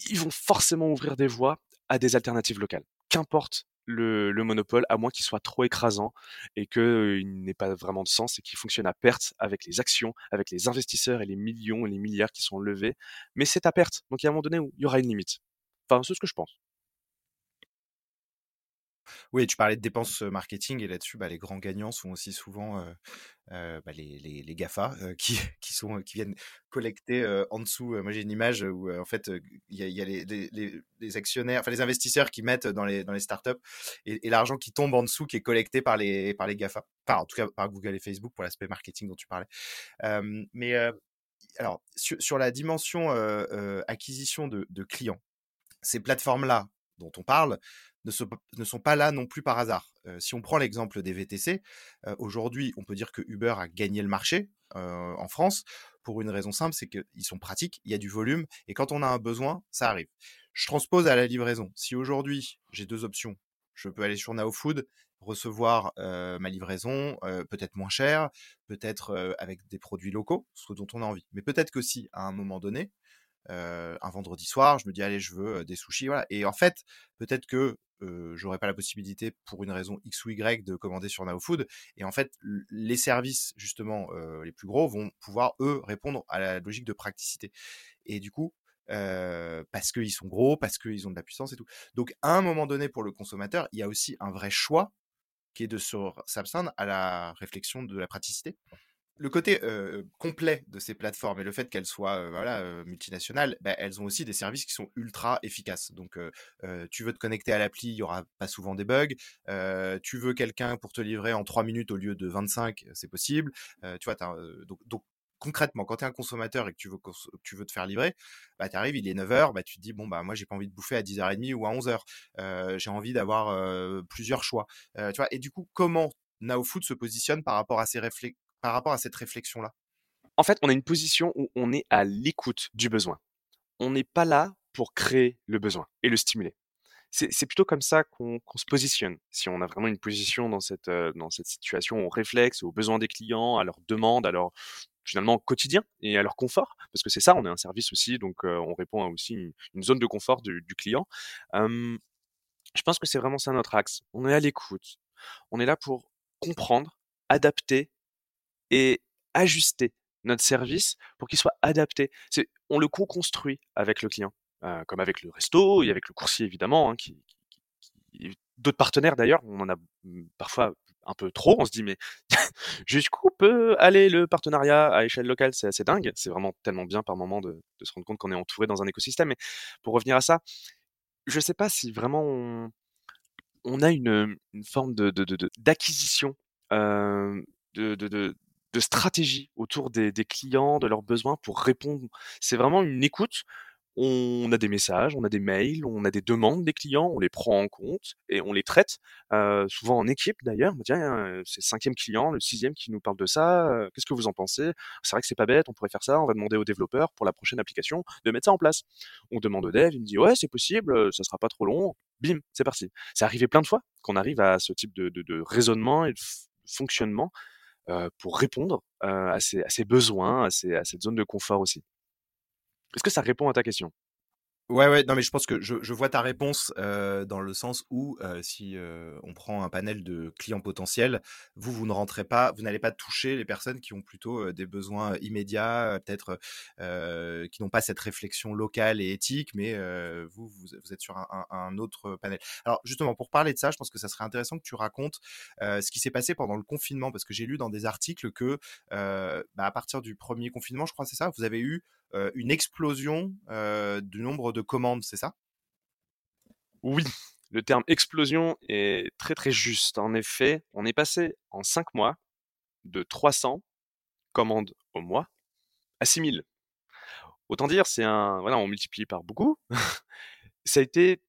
ils vont forcément ouvrir des voies à des alternatives locales. Qu'importe le, monopole, à moins qu'il soit trop écrasant et qu'il n'ait pas vraiment de sens et qu'il fonctionne à perte avec les actions, avec les investisseurs et les millions et les milliards qui sont levés. Mais c'est à perte. Donc il y a un moment donné où il y aura une limite. Enfin, c'est ce que je pense. Oui, tu parlais de dépenses marketing et là-dessus, bah, les grands gagnants sont aussi souvent bah, les, les, les, GAFA qui, (laughs) qui, sont, qui viennent collecter en dessous. moi, j'ai une image où en fait, il y a, y les, les, actionnaires, enfin les investisseurs qui mettent dans les, dans les startups et, l'argent qui tombe en dessous qui est collecté par les, par les GAFA. En tout cas, par Google et Facebook pour l'aspect marketing dont tu parlais. mais alors, sur, la dimension acquisition de clients, ces plateformes-là dont on parle, ne, sont pas là non plus par hasard. si on prend l'exemple des VTC, aujourd'hui, on peut dire que Uber a gagné le marché en France pour une raison simple, c'est qu'ils sont pratiques, il y a du volume, et quand on a un besoin, ça arrive. Je transpose à la livraison. Si aujourd'hui, j'ai deux options, je peux aller sur NowFood, recevoir ma livraison, peut-être moins cher, peut-être avec des produits locaux, ce dont on a envie. Mais peut-être que si, à un moment donné, un vendredi soir, je me dis allez, je veux des sushis. Et en fait, peut-être que euh, j'aurais pas la possibilité pour une raison X ou Y de commander sur NowFood. Et en fait, les services justement les plus gros vont pouvoir eux répondre à la logique de praticité. Et du coup, euh, parce qu'ils sont gros, parce qu'ils ont de la puissance et tout. Donc, à un moment donné, pour le consommateur, il y a aussi un vrai choix qui est de s'absteindre à la réflexion de la praticité le côté complet de ces plateformes et le fait qu'elles soient voilà, multinationales, bah, elles ont aussi des services qui sont ultra efficaces. Donc, tu veux te connecter à l'appli, il y aura pas souvent des bugs. tu veux quelqu'un pour te livrer en 3 minutes au lieu de 25, c'est possible. tu vois, donc, concrètement, quand tu es un consommateur et que tu veux, te faire livrer, bah, tu arrives, il est 9h, bah, tu te dis, bon, bah, moi, j'ai pas envie de bouffer à 10h30 ou à 11h. j'ai envie d'avoir plusieurs choix. tu vois, et du coup, comment NowFood se positionne par rapport à ces par rapport à cette réflexion-là? En fait, on a une position où on est à l'écoute du besoin. On n'est pas là pour créer le besoin et le stimuler. C'est plutôt comme ça qu'on se positionne. Si on a vraiment une position dans cette, euh, dans cette situation au réflexe, aux besoins des clients, à leurs demandes, à leur finalement quotidien et à leur confort, parce que c'est ça, on est un service aussi, donc euh, on répond à aussi une, zone de confort du, client. je pense que c'est vraiment ça notre axe. On est à l'écoute. On est là pour comprendre, adapter et ajuster notre service pour qu'il soit adapté. C'est, on le co-construit avec le client, euh, comme avec le resto et avec le coursier évidemment, hein, qui, qui, d'autres partenaires d'ailleurs, on en a mmh, parfois un peu trop. On se dit mais (laughs) jusqu'où peut aller le partenariat à échelle locale? C'est assez dingue. C'est vraiment tellement bien par moment de, de se rendre compte qu'on est entouré dans un écosystème. Mais pour revenir à ça, je sais pas si vraiment on, on a une, une forme de, de, d'acquisition euh, de, de, stratégie autour des, clients, de leurs besoins pour répondre. C'est vraiment une écoute. On a des messages, on a des mails, on a des demandes des clients, on les prend en compte et on les traite, euh, souvent en équipe d'ailleurs. Tiens, euh, c'est le cinquième client, le sixième qui nous parle de ça. Euh, qu'est-ce que vous en pensez? C'est vrai que c'est pas bête, on pourrait faire ça. On va demander aux développeurs pour la prochaine application de mettre ça en place. On demande au dev, il me dit ouais c'est possible, ça sera pas trop long. Bim, c'est parti. C'est arrivé plein de fois qu'on arrive à ce type de, raisonnement et de fonctionnement pour répondre euh, à, ces, à, ces, besoins, à, ces, à cette zone de confort aussi. Est-ce que ça répond à ta question? Ouais, ouais, non, mais je pense que je, je vois ta réponse euh, dans le sens où euh, si euh, on prend un panel de clients potentiels, vous, vous ne rentrez pas, vous n'allez pas toucher les personnes qui ont plutôt des besoins immédiats, peut-être qui n'ont pas cette réflexion locale et éthique, mais vous, vous, vous, êtes sur un, un, autre panel. Alors justement, pour parler de ça, je pense que ça serait intéressant que tu racontes ce qui s'est passé pendant le confinement, parce que j'ai lu dans des articles que bah, à partir du premier confinement, je crois, c'est ça, vous avez eu une explosion du nombre de commandes, c'est ça? Oui, le terme explosion est très très juste. En effet, on est passé en 5 mois de 300 commandes au mois à 6000. Autant dire, c'est un, voilà, on multiplie par beaucoup. (laughs) ça a été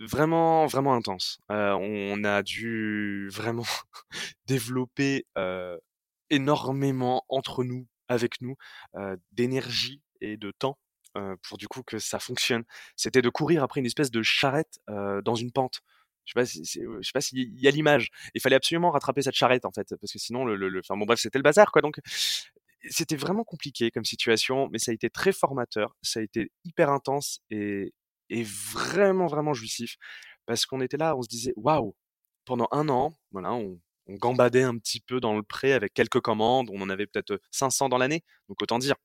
vraiment vraiment intense. on a dû vraiment (laughs) développer énormément entre nous, avec nous, d'énergie et de temps pour du coup que ça fonctionne. C'était de courir après une espèce de charrette dans une pente. Je sais pas si, je sais pas s'il y a l'image. Il fallait absolument rattraper cette charrette en fait, parce que sinon le, le, enfin bon bref c'était le bazar quoi. Donc c'était vraiment compliqué comme situation, mais ça a été très formateur, ça a été hyper intense et, et vraiment vraiment jouissif parce qu'on était là, on se disait waouh pendant un an, voilà, on, on gambadait un petit peu dans le pré avec quelques commandes, on en avait peut-être 500 dans l'année, donc autant dire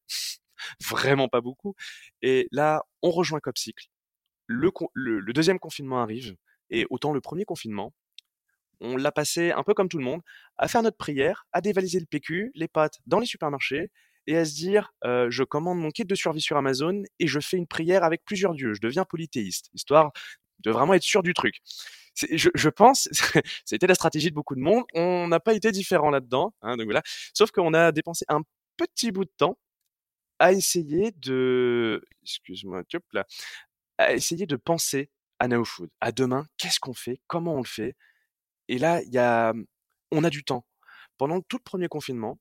vraiment pas beaucoup. Et là, on rejoint Copcycle. Le, le, le, deuxième confinement arrive, et autant le premier confinement, on l'a passé un peu comme tout le monde, à faire notre prière, à dévaliser le PQ, les pâtes dans les supermarchés, et à se dire, euh, je commande mon kit de survie sur Amazon et je fais une prière avec plusieurs dieux, je deviens polythéiste, histoire de vraiment être sûr du truc. Je, je, pense, (laughs) c'était la stratégie de beaucoup de monde. On n'a pas été différent là-dedans, hein, donc voilà. Sauf qu'on a dépensé un petit bout de temps à essayer de, excuse-moi, là, à essayer de penser à Now Food, à demain, qu'est-ce qu'on fait, comment on le fait? Et là, il y a, on a du temps. Pendant tout le premier confinement,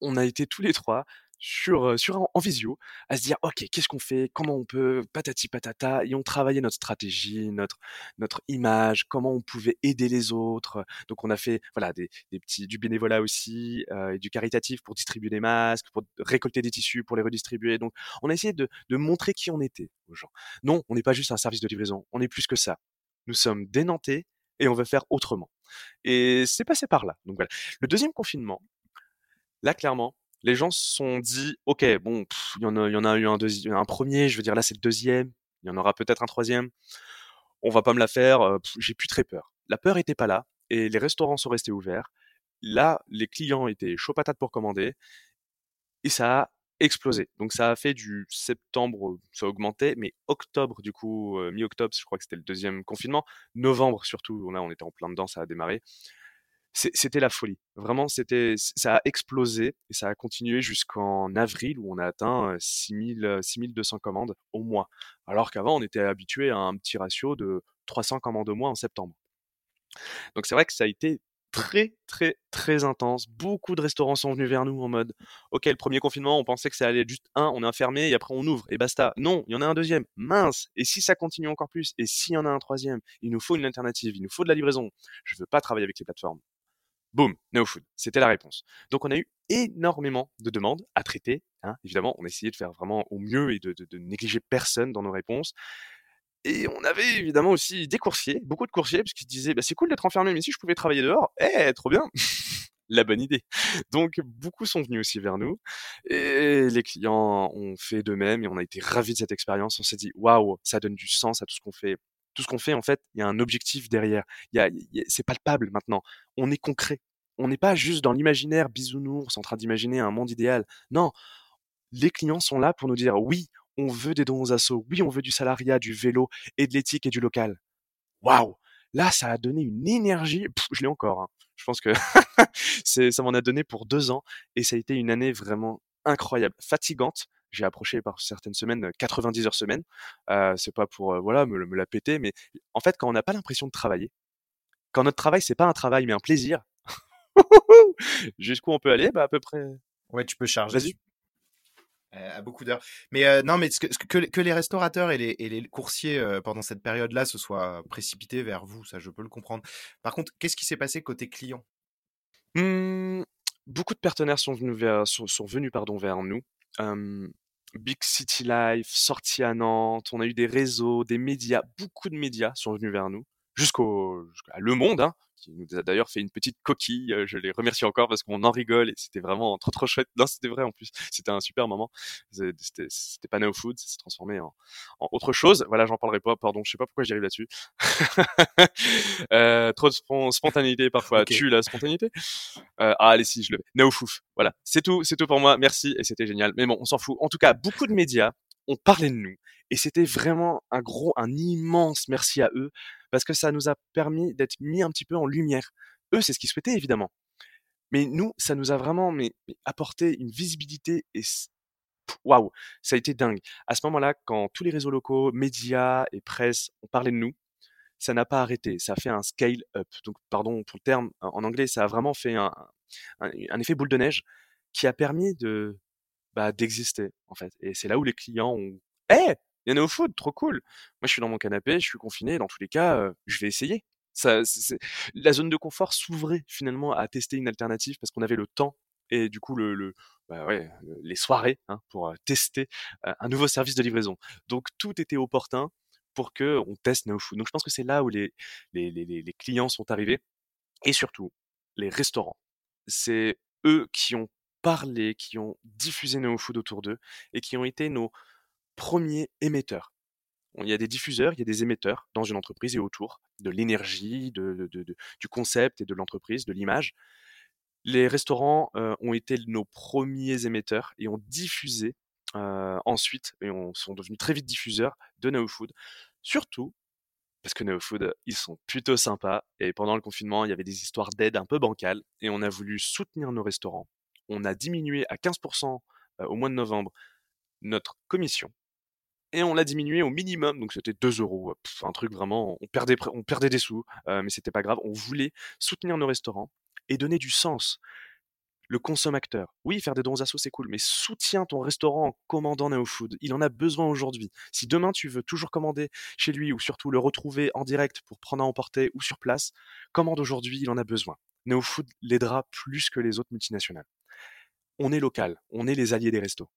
on a été tous les trois sur, sur en visio à se dire ok qu'est-ce qu'on fait? Comment on peut? Patati patata et on travaillait notre stratégie notre notre image comment on pouvait aider les autres donc on a fait voilà des, des petits du bénévolat aussi euh, et du caritatif pour distribuer des masques pour récolter des tissus pour les redistribuer. Donc on a essayé de, de montrer qui on était aux gens. Non on n'est pas juste un service de livraison on est plus que ça. Nous sommes des Nantais et on veut faire autrement. Et c'est passé par là. Donc voilà. Le deuxième confinement là clairement les gens se sont dit, ok, bon, il y en a, y en a eu un, deuxième, un premier, je veux dire là c'est le deuxième, il y en aura peut-être un troisième. On va pas me la faire. Euh, j'ai plus très peur. La peur était pas là et les restaurants sont restés ouverts. Là, les clients étaient chaud patate pour commander et ça a explosé. Donc ça a fait du septembre, ça a augmenté, mais octobre du coup, euh, mi-octobre, je crois que c'était le deuxième confinement, novembre surtout, là on était en plein dedans, ça a démarré c'était la folie. Vraiment, c'était, ça a explosé et ça a continué jusqu'en avril où on a atteint 6000, 6200 commandes au mois. Alors qu'avant, on était habitué à un petit ratio de 300 commandes au mois en septembre. Donc c'est vrai que ça a été très, très, très intense. Beaucoup de restaurants sont venus vers nous en mode, OK, le premier confinement, on pensait que ça allait être juste un, on est enfermé et après on ouvre et basta. Non, il y en a un deuxième. Mince. Et si ça continue encore plus? Et s'il y en a un troisième? Il nous faut une alternative. Il nous faut de la livraison. Je veux pas travailler avec les plateformes. Boom, no food. C'était la réponse. Donc on a eu énormément de demandes à traiter. Hein. Évidemment, on a essayé de faire vraiment au mieux et de négliger personne dans nos réponses. Et on avait évidemment aussi des coursiers, beaucoup de coursiers, parce qu'ils disaient bah, c'est cool d'être enfermé, mais si je pouvais travailler dehors, eh, trop bien (laughs) La bonne idée. Donc beaucoup sont venus aussi vers nous et les clients ont fait de même et on a été ravis de cette expérience. On s'est dit waouh, ça donne du sens à tout ce qu'on fait tout ce qu'on fait, en fait, il y a un objectif derrière. Y a, c'est palpable maintenant. On est concret. On n'est pas juste dans l'imaginaire bisounours en train d'imaginer un monde idéal. Non, les clients sont là pour nous dire oui, on veut des dons aux assos, oui, on veut du salariat, du vélo et de l'éthique et du local. Waouh Là, ça a donné une énergie. je l'ai encore. Hein. Je pense que (laughs) ça m'en a donné pour deux ans et ça a été une année vraiment incroyable, fatigante, j'ai approché par certaines semaines 90 heures semaine. Euh, c'est pas pour voilà me, me, la péter, mais en fait quand on n'a pas l'impression de travailler, quand notre travail c'est pas un travail mais un plaisir, (laughs) jusqu'où on peut aller, bah à peu près. Ouais, tu peux charger. à beaucoup d'heures. Mais non, mais que, que, que, les restaurateurs et les, et les coursiers pendant cette période-là se soient précipités vers vous, ça je peux le comprendre. Par contre, qu'est-ce qui s'est passé côté client? Mmh, Beaucoup de partenaires sont venus vers, sont, sont venus pardon vers nous. Big City Life, sortie à Nantes, on a eu des réseaux, des médias, beaucoup de médias sont venus vers nous, jusqu'au jusqu'à Le Monde, hein, qui nous a d'ailleurs fait une petite coquille. Euh, je les remercie encore parce qu'on en rigole et c'était vraiment trop trop chouette. Non, c'était vrai en plus. C'était un super moment. C'était pas No Food, ça s'est transformé en, en, autre chose. Voilà, j'en parlerai pas. Pardon, je sais pas pourquoi j'y arrive là-dessus. (laughs) euh, trop de spontanéité (laughs) parfois. Tu la spontanéité euh, Ah allez si, je le mets. No Food. Voilà, c'est tout, c'est tout pour moi. Merci et c'était génial. Mais bon, on s'en fout. En tout cas, beaucoup de médias ont parlé de nous et c'était vraiment un gros, un immense merci à eux parce que ça nous a permis d'être mis un petit peu en lumière. Eux, c'est ce qu'ils souhaitaient évidemment. Mais nous, ça nous a vraiment mais, apporté une visibilité et waouh, ça a été dingue. À ce moment-là, quand tous les réseaux locaux, médias et presse ont parlé de nous, ça n'a pas arrêté. Ça a fait un scale up. Donc, pardon pour le terme en anglais, ça a vraiment fait un, effet boule de neige qui a permis de bah, d'exister en fait. Et c'est là où les clients ont, eh, il y a au trop cool. Moi, je suis dans mon canapé, je suis confiné. Dans tous les cas, je vais essayer. Ça, la zone de confort s'ouvrait finalement à tester une alternative parce qu'on avait le temps et du coup le, bah les soirées hein, pour tester un nouveau service de livraison. Donc tout était opportun pour que on teste NoFood. Donc je pense que c'est là où les, les, les, les clients sont arrivés et surtout les restaurants. C'est eux qui ont parlé, qui ont diffusé NoFood autour d'eux et qui ont été nos premiers émetteurs. Il y a des diffuseurs, il y a des émetteurs dans une entreprise et autour de l'énergie, de, du concept et de l'entreprise, de l'image. Les restaurants euh, ont été nos premiers émetteurs et ont diffusé euh, ensuite et on, sont devenus très vite diffuseurs de Now Food. Surtout parce que Now Food, ils sont plutôt sympas et pendant le confinement, il y avait des histoires d'aide un peu bancales et on a voulu soutenir nos restaurants. On a diminué à 15% euh, au mois de novembre notre commission et on l'a diminué au minimum, donc c'était 2 euros, un truc vraiment, on perdait, on perdait des sous, euh, mais c'était pas grave, on voulait soutenir nos restaurants et donner du sens. Le consommateur, oui, faire des dons assos c'est cool, mais soutiens ton restaurant en commandant Neo Food, il en a besoin aujourd'hui. Si demain tu veux toujours commander chez lui ou surtout le retrouver en direct pour prendre à emporter ou sur place, commande aujourd'hui, il en a besoin. Neo Food l'aidera plus que les autres multinationales. On est local, on est les alliés des restos.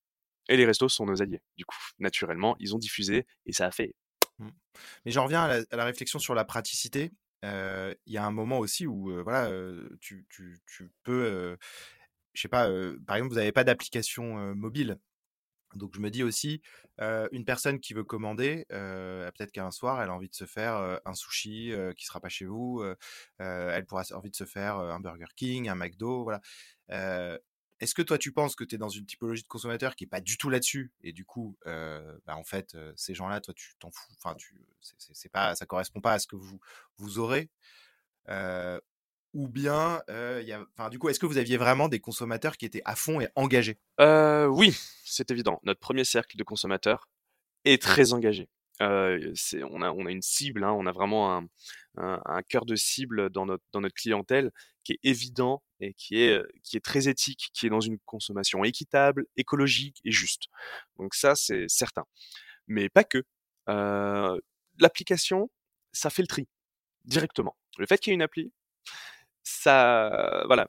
Et les restos sont nos alliés. Du coup, naturellement, ils ont diffusé et ça a fait. Mmh. Mais j'en reviens à la, réflexion sur la praticité. Il y a un moment aussi où voilà, tu, tu, tu, peux, je sais pas, par exemple, vous n'avez pas d'application mobile. Donc je me dis aussi, une personne qui veut commander, peut-être qu'un soir, elle a envie de se faire un sushi qui sera pas chez vous, elle pourra envie de se faire un Burger King, un McDo, voilà. Est-ce que toi, tu penses que tu es dans une typologie de consommateur qui est pas du tout là-dessus? Et du coup, bah, en fait, ces gens-là, toi, tu t'en fous. Enfin, tu, c'est pas, ça correspond pas à ce que vous vous aurez. ou bien, y a, enfin, du coup, est-ce que vous aviez vraiment des consommateurs qui étaient à fond et engagés? Oui, c'est évident. Notre premier cercle de consommateurs est très engagé. On, a, on a une cible, hein, on a vraiment un, un, cœur de cible dans notre, dans notre clientèle qui est évident et qui est, qui est très éthique, qui est dans une consommation équitable, écologique et juste. Donc ça, c'est certain. Mais pas que. Euh, L'application, ça fait le tri directement. Le fait qu'il y ait une appli, ça, voilà,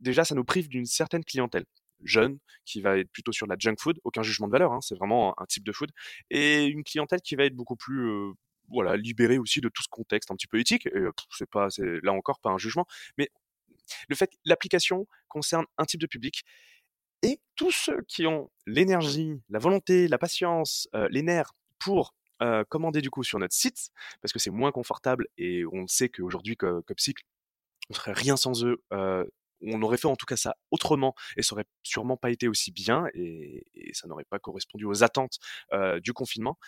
déjà, ça nous prive d'une certaine clientèle jeune qui va être plutôt sur la junk food, aucun jugement de valeur, hein, c'est vraiment un type de food, et une clientèle qui va être beaucoup plus voilà, libéré aussi de tout ce contexte un petit peu éthique. Et c'est pas, c'est là encore pas un jugement, mais le fait l'application concerne un type de public et tous ceux qui ont l'énergie, la volonté, la patience, les nerfs pour commander du coup sur notre site, parce que c'est moins confortable et on sait qu'aujourd'hui comme, cycle, on serait rien sans eux. On aurait fait en tout cas ça autrement et ça aurait sûrement pas été aussi bien et, ça n'aurait pas correspondu aux attentes du confinement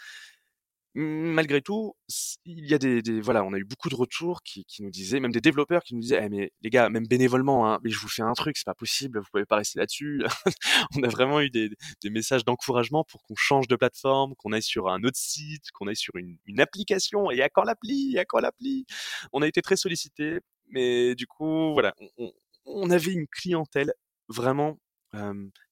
malgré tout, il y a des, voilà, on a eu beaucoup de retours qui, nous disaient, même des développeurs qui nous disaient, «Eh, mais les gars, même bénévolement, hein, mais je vous fais un truc, c'est pas possible, vous pouvez pas rester là-dessus. (laughs) on a vraiment eu des, messages d'encouragement pour qu'on change de plateforme, qu'on aille sur un autre site, qu'on aille sur une, application. Et à quand l'appli À quand l'appli On a été très sollicités, mais du coup, voilà, avait une clientèle vraiment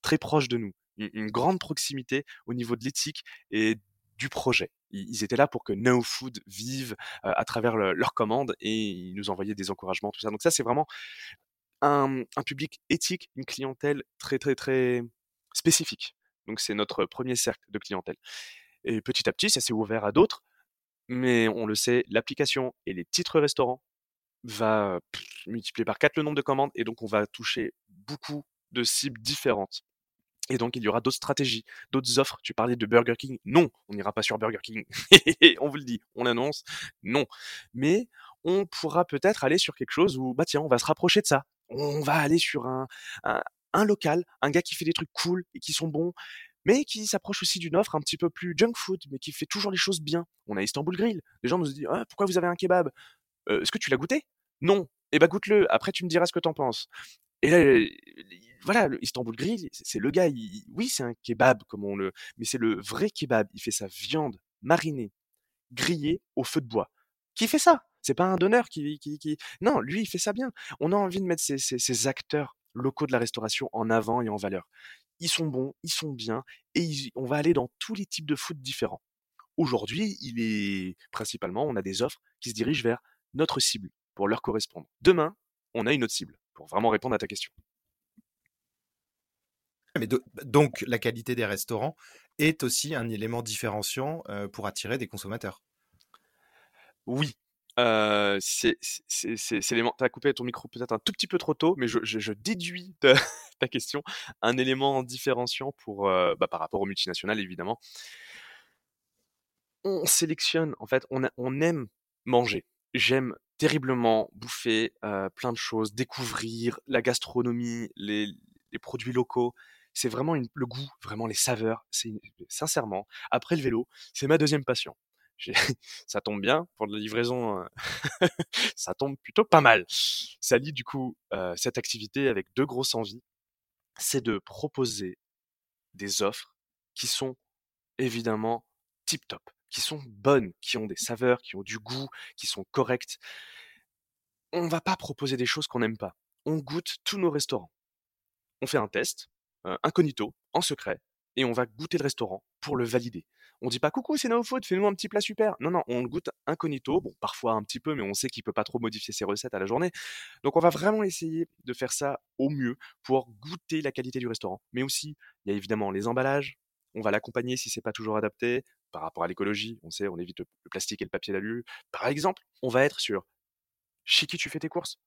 très proche de nous une grande proximité au niveau de l'éthique et du projet. Ils, étaient là pour que No Food vive à travers leurs commandes et ils nous envoyaient des encouragements, tout ça. Donc ça, c'est vraiment un, public éthique, une clientèle très très très spécifique. Donc c'est notre premier cercle de clientèle. Et petit à petit, ça s'est ouvert à d'autres, mais on le sait, l'application et les titres restaurants va multiplier par 4 le nombre de commandes et donc on va toucher beaucoup de cibles différentes. Et donc, il y aura d'autres stratégies, d'autres offres. Tu parlais de Burger King. Non, on n'ira pas sur Burger King. (laughs) on vous le dit, on annonce. Non. Mais on pourra peut-être aller sur quelque chose où, bah tiens, on va se rapprocher de ça. On va aller sur un, un, local, un gars qui fait des trucs cool et qui sont bons, mais qui s'approche aussi d'une offre un petit peu plus junk food, mais qui fait toujours les choses bien. On a Istanbul Grill. Les gens nous disent, ah, pourquoi vous avez un kebab? Euh, Est-ce que tu l'as goûté? Non. Eh ben goûte-le. Après, tu me diras ce que t'en penses. Et là, voilà, le Istanbul Grill, c'est le gars, oui, c'est un kebab, comme on le, mais c'est le vrai kebab. Il fait sa viande marinée, grillée au feu de bois. Qui fait ça? C'est pas un donneur qui, non, lui, il fait ça bien. On a envie de mettre ces, ces, acteurs locaux de la restauration en avant et en valeur. Ils sont bons, ils sont bien, et on va aller dans tous les types de food différents. Aujourd'hui, il est principalement, on a des offres qui se dirigent vers notre cible pour leur correspondre. Demain, on a une autre cible pour vraiment répondre à ta question. Mais donc, la qualité des restaurants est aussi un élément différenciant pour attirer des consommateurs. Oui. Euh, c'est l'élément. Tu as coupé ton micro peut-être un tout petit peu trop tôt, mais je, déduis (laughs) de ta question un élément différenciant pour, bah, par rapport aux multinationales, évidemment. on sélectionne, en fait, on, on aime manger. J'aime terriblement bouffer euh, plein de choses, découvrir la gastronomie, les, les produits locaux. C'est vraiment une, le goût, vraiment les saveurs. C'est sincèrement, après le vélo, c'est ma deuxième passion. (laughs) ça tombe bien pour la livraison, (laughs) ça tombe plutôt pas mal. Ça lie du coup euh, cette activité avec deux grosses envies, c'est de proposer des offres qui sont évidemment tip top, qui sont bonnes, qui ont des saveurs, qui ont du goût, qui sont correctes. On va pas proposer des choses qu'on n'aime pas. On goûte tous nos restaurants. On fait un test, euh, incognito, en secret, et on va goûter le restaurant pour le valider. On dit pas coucou, c'est Now Food, fais-nous un petit plat super. Non, non, on le goûte incognito. Bon, parfois un petit peu, mais on sait qu'il peut pas trop modifier ses recettes à la journée. Donc, on va vraiment essayer de faire ça au mieux pour goûter la qualité du restaurant. Mais aussi, il y a évidemment les emballages. On va l'accompagner si c'est pas toujours adapté par rapport à l'écologie. On sait, on évite le plastique et le papier d'alu. Par exemple, on va être sur chez qui tu fais tes courses,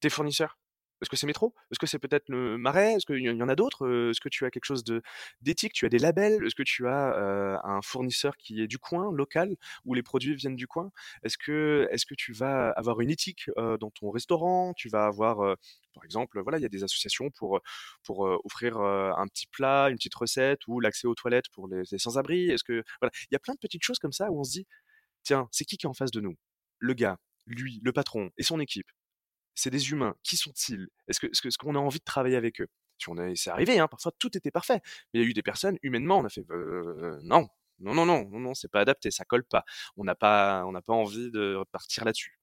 tes fournisseurs, est-ce que c'est métro? Est-ce que c'est peut-être le marais? Est-ce qu'il y en a d'autres? Est-ce que tu as quelque chose de d'éthique? Tu as des labels? Est-ce que tu as un fournisseur qui est du coin, local, où les produits viennent du coin? Est-ce que est-ce que tu vas avoir une éthique dans ton restaurant? Tu vas avoir, par exemple, voilà, il y a des associations pour pour offrir un petit plat, une petite recette ou l'accès aux toilettes pour les, sans-abri? Est-ce que voilà, il y a plein de petites choses comme ça où on se dit, tiens, c'est qui qui est en face de nous? Le gars, lui, le patron et son équipe c'est des humains. Qui sont-ils? Est-ce que ce qu'on a envie de travailler avec eux? Si on c'est arrivé, hein, parfois tout était parfait, mais il y a eu des personnes humainement, on a fait non, non, non, non, non, non, c'est pas adapté, ça colle pas. On n'a pas, on n'a pas envie de repartir là-dessus.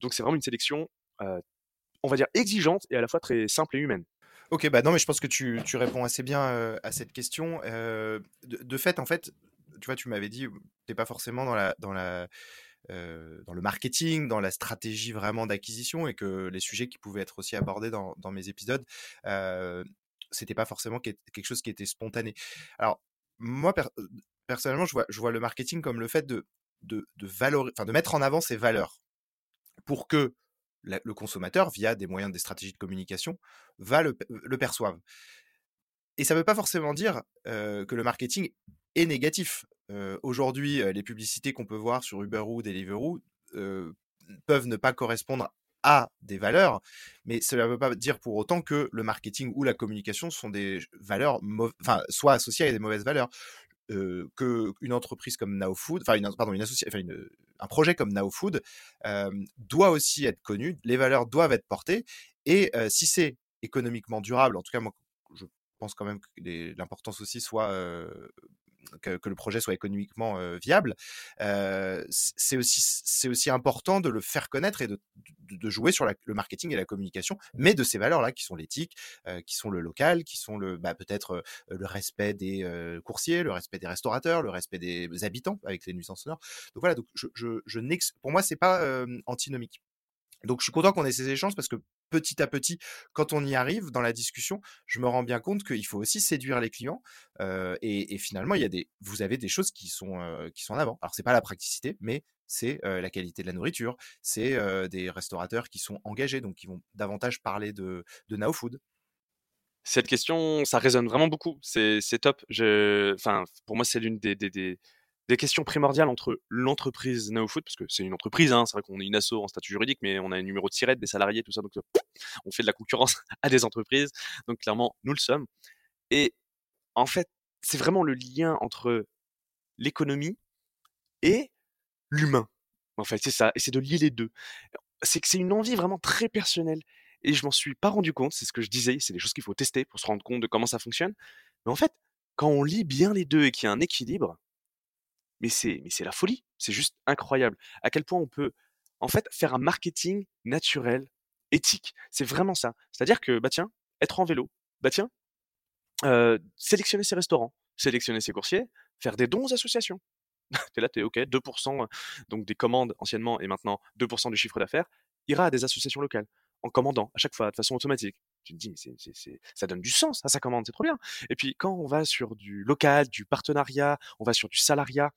Donc c'est vraiment une sélection, on va dire exigeante et à la fois très simple et humaine. Ok, bah non, mais je pense que tu, tu réponds assez bien à cette question. De, de, fait, en fait, tu vois, tu m'avais dit, t'es pas forcément dans la, dans la dans le marketing, dans la stratégie vraiment d'acquisition et que les sujets qui pouvaient être aussi abordés dans, mes épisodes, euh, c'était pas forcément quelque chose qui était spontané. Alors, moi, personnellement, je vois, le marketing comme le fait de, de, de, de mettre en avant ses valeurs pour que le consommateur, via des moyens des stratégies de communication, va le, le perçoive. Et ça ne veut pas forcément dire que le marketing est négatif. Aujourd'hui, les publicités qu'on peut voir sur Uber ou Deliveroo peuvent ne pas correspondre à des valeurs, mais cela ne veut pas dire pour autant que le marketing ou la communication sont des valeurs, enfin, soit associées à des mauvaises valeurs. Euh, qu'une entreprise comme Now Food, enfin, une, pardon, une un projet comme Now Food doit aussi être connu, les valeurs doivent être portées, et si c'est économiquement durable, en tout cas, moi, je pense quand même que l'importance aussi soit que, le projet soit économiquement viable, c'est aussi, c'est aussi important de le faire connaître et de, de, jouer sur le marketing et la communication, mais de ces valeurs-là qui sont l'éthique, qui sont le local, qui sont le bah, peut-être le respect des coursiers, le respect des restaurateurs, le respect des habitants avec les nuisances sonores. Donc voilà, donc je, je, je pour moi c'est pas antinomique. Donc je suis content qu'on ait ces échanges parce que petit à petit, quand on y arrive dans la discussion, je me rends bien compte qu'il faut aussi séduire les clients. et, finalement, il y a des, vous avez des choses qui sont, qui sont en avant. Alors, c'est pas la praticité, mais c'est la qualité de la nourriture, c'est des restaurateurs qui sont engagés, donc qui vont davantage parler de, de Now Food. Cette question, ça résonne vraiment beaucoup. C'est top. Enfin, pour moi, c'est l'une des des questions primordiales entre l'entreprise NeoFood, parce que c'est une entreprise, hein, c'est vrai qu'on est une asso en statut juridique, mais on a un numéro de SIRET, des salariés, tout ça, donc on fait de la concurrence (laughs) à des entreprises, donc clairement, nous le sommes. Et en fait, c'est vraiment le lien entre l'économie et l'humain. En fait, c'est ça, et c'est de lier les deux. C'est que c'est une envie vraiment très personnelle, et je m'en suis pas rendu compte, c'est ce que je disais, c'est des choses qu'il faut tester pour se rendre compte de comment ça fonctionne. Mais en fait, quand on lie bien les deux et qu'il y a un équilibre, mais c'est mais c'est la folie. C'est juste incroyable. À quel point on peut en fait faire un marketing naturel, éthique. C'est vraiment ça. C'est-à-dire que bah tiens, être en vélo, bah tiens, sélectionner ses restaurants, sélectionner ses coursiers, faire des dons aux associations. (laughs) t'es là, t'es ok, 2%, donc des commandes anciennement et maintenant 2% du chiffre d'affaires ira à des associations locales en commandant à chaque fois de façon automatique. Tu te dis, mais ça donne du sens à sa commande, c'est trop bien. Et puis quand on va sur du local, du partenariat, on va sur du salariat,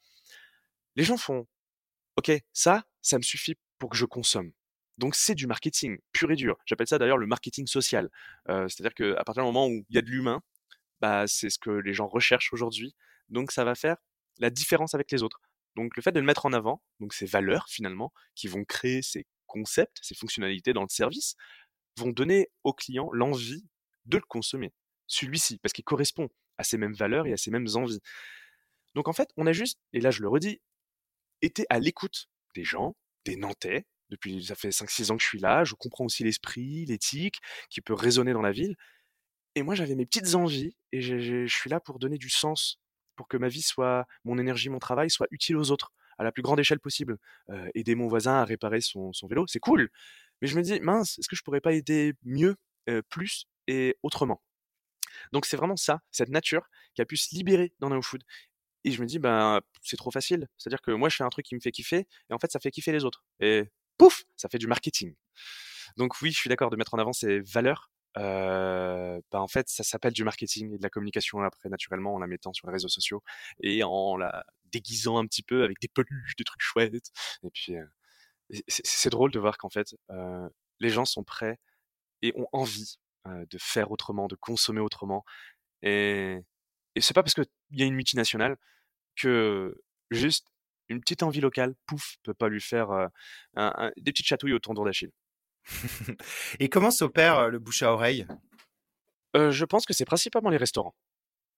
les gens font, ok, ça, ça me suffit pour que je consomme. Donc c'est du marketing pur et dur. J'appelle ça d'ailleurs le marketing social. Euh, c'est-à-dire qu'à partir du moment où il y a de l'humain, bah, c'est ce que les gens recherchent aujourd'hui. Donc ça va faire la différence avec les autres. Donc le fait de le mettre en avant, donc ces valeurs finalement, qui vont créer ces concepts, ces fonctionnalités dans le service, vont donner au client l'envie de le consommer. Celui-ci, parce qu'il correspond à ces mêmes valeurs et à ces mêmes envies. Donc en fait, on a juste, et là je le redis, été à l'écoute des gens, des Nantais, depuis ça fait 5-6 ans que je suis là, je comprends aussi l'esprit, l'éthique qui peut résonner dans la ville. Et moi j'avais mes petites envies et je suis là pour donner du sens, pour que ma vie soit, mon énergie, mon travail soit utile aux autres à la plus grande échelle possible. Aider mon voisin à réparer son, vélo, c'est cool. Mais je me dis, mince, est-ce que je pourrais pas aider mieux, plus et autrement? Donc c'est vraiment ça, cette nature qui a pu se libérer dans Now Food. Et je me dis, ben, c'est trop facile. C'est-à-dire que moi, je fais un truc qui me fait kiffer, et en fait, ça fait kiffer les autres. Et pouf, ça fait du marketing. Donc oui, je suis d'accord de mettre en avant ces valeurs. Bah en fait, ça s'appelle du marketing et de la communication après naturellement en la mettant sur les réseaux sociaux et en la déguisant un petit peu avec des peluches, des trucs chouettes. Et puis, c'est drôle de voir qu'en fait, les gens sont prêts et ont envie de faire autrement, de consommer autrement. Et, et c'est pas parce qu'il y a une multinationale que juste une petite envie locale, pouf, peut pas lui faire des petites chatouilles au tendon d'Achille. (laughs) et comment s'opère le bouche à oreille? Euh, Je pense que c'est principalement les restaurants.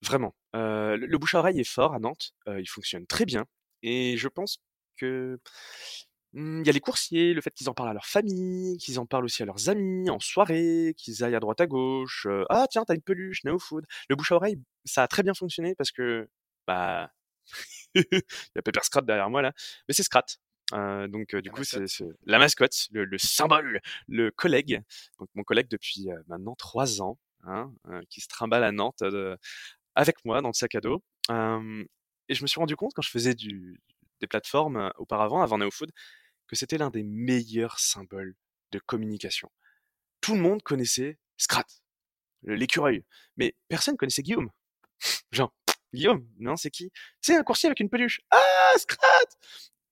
Vraiment. Euh, le, le, bouche à oreille est fort à Nantes. il fonctionne très bien. Et je pense que Mmh, il y a les coursiers, le fait qu'ils en parlent à leur famille, qu'ils en parlent aussi à leurs amis, en soirée, qu'ils aillent à droite à gauche. ah tiens, t'as une peluche, no food. Le bouche à oreille, ça a très bien fonctionné parce que bah (laughs) il y a Pepper Scrat derrière moi là, mais c'est Scrat. Euh, donc du coup c'est la mascotte, le, le, symbole, le collègue. Donc mon collègue depuis maintenant trois ans, hein, qui se trimballe à Nantes avec moi dans le sac à dos. et je me suis rendu compte quand je faisais du, des plateformes auparavant, avant NeoFood, que c'était l'un des meilleurs symboles de communication. Tout le monde connaissait Scrat, l'écureuil, mais personne connaissait Guillaume. Genre, Guillaume, non, c'est qui? C'est un coursier avec une peluche. Ah, Scrat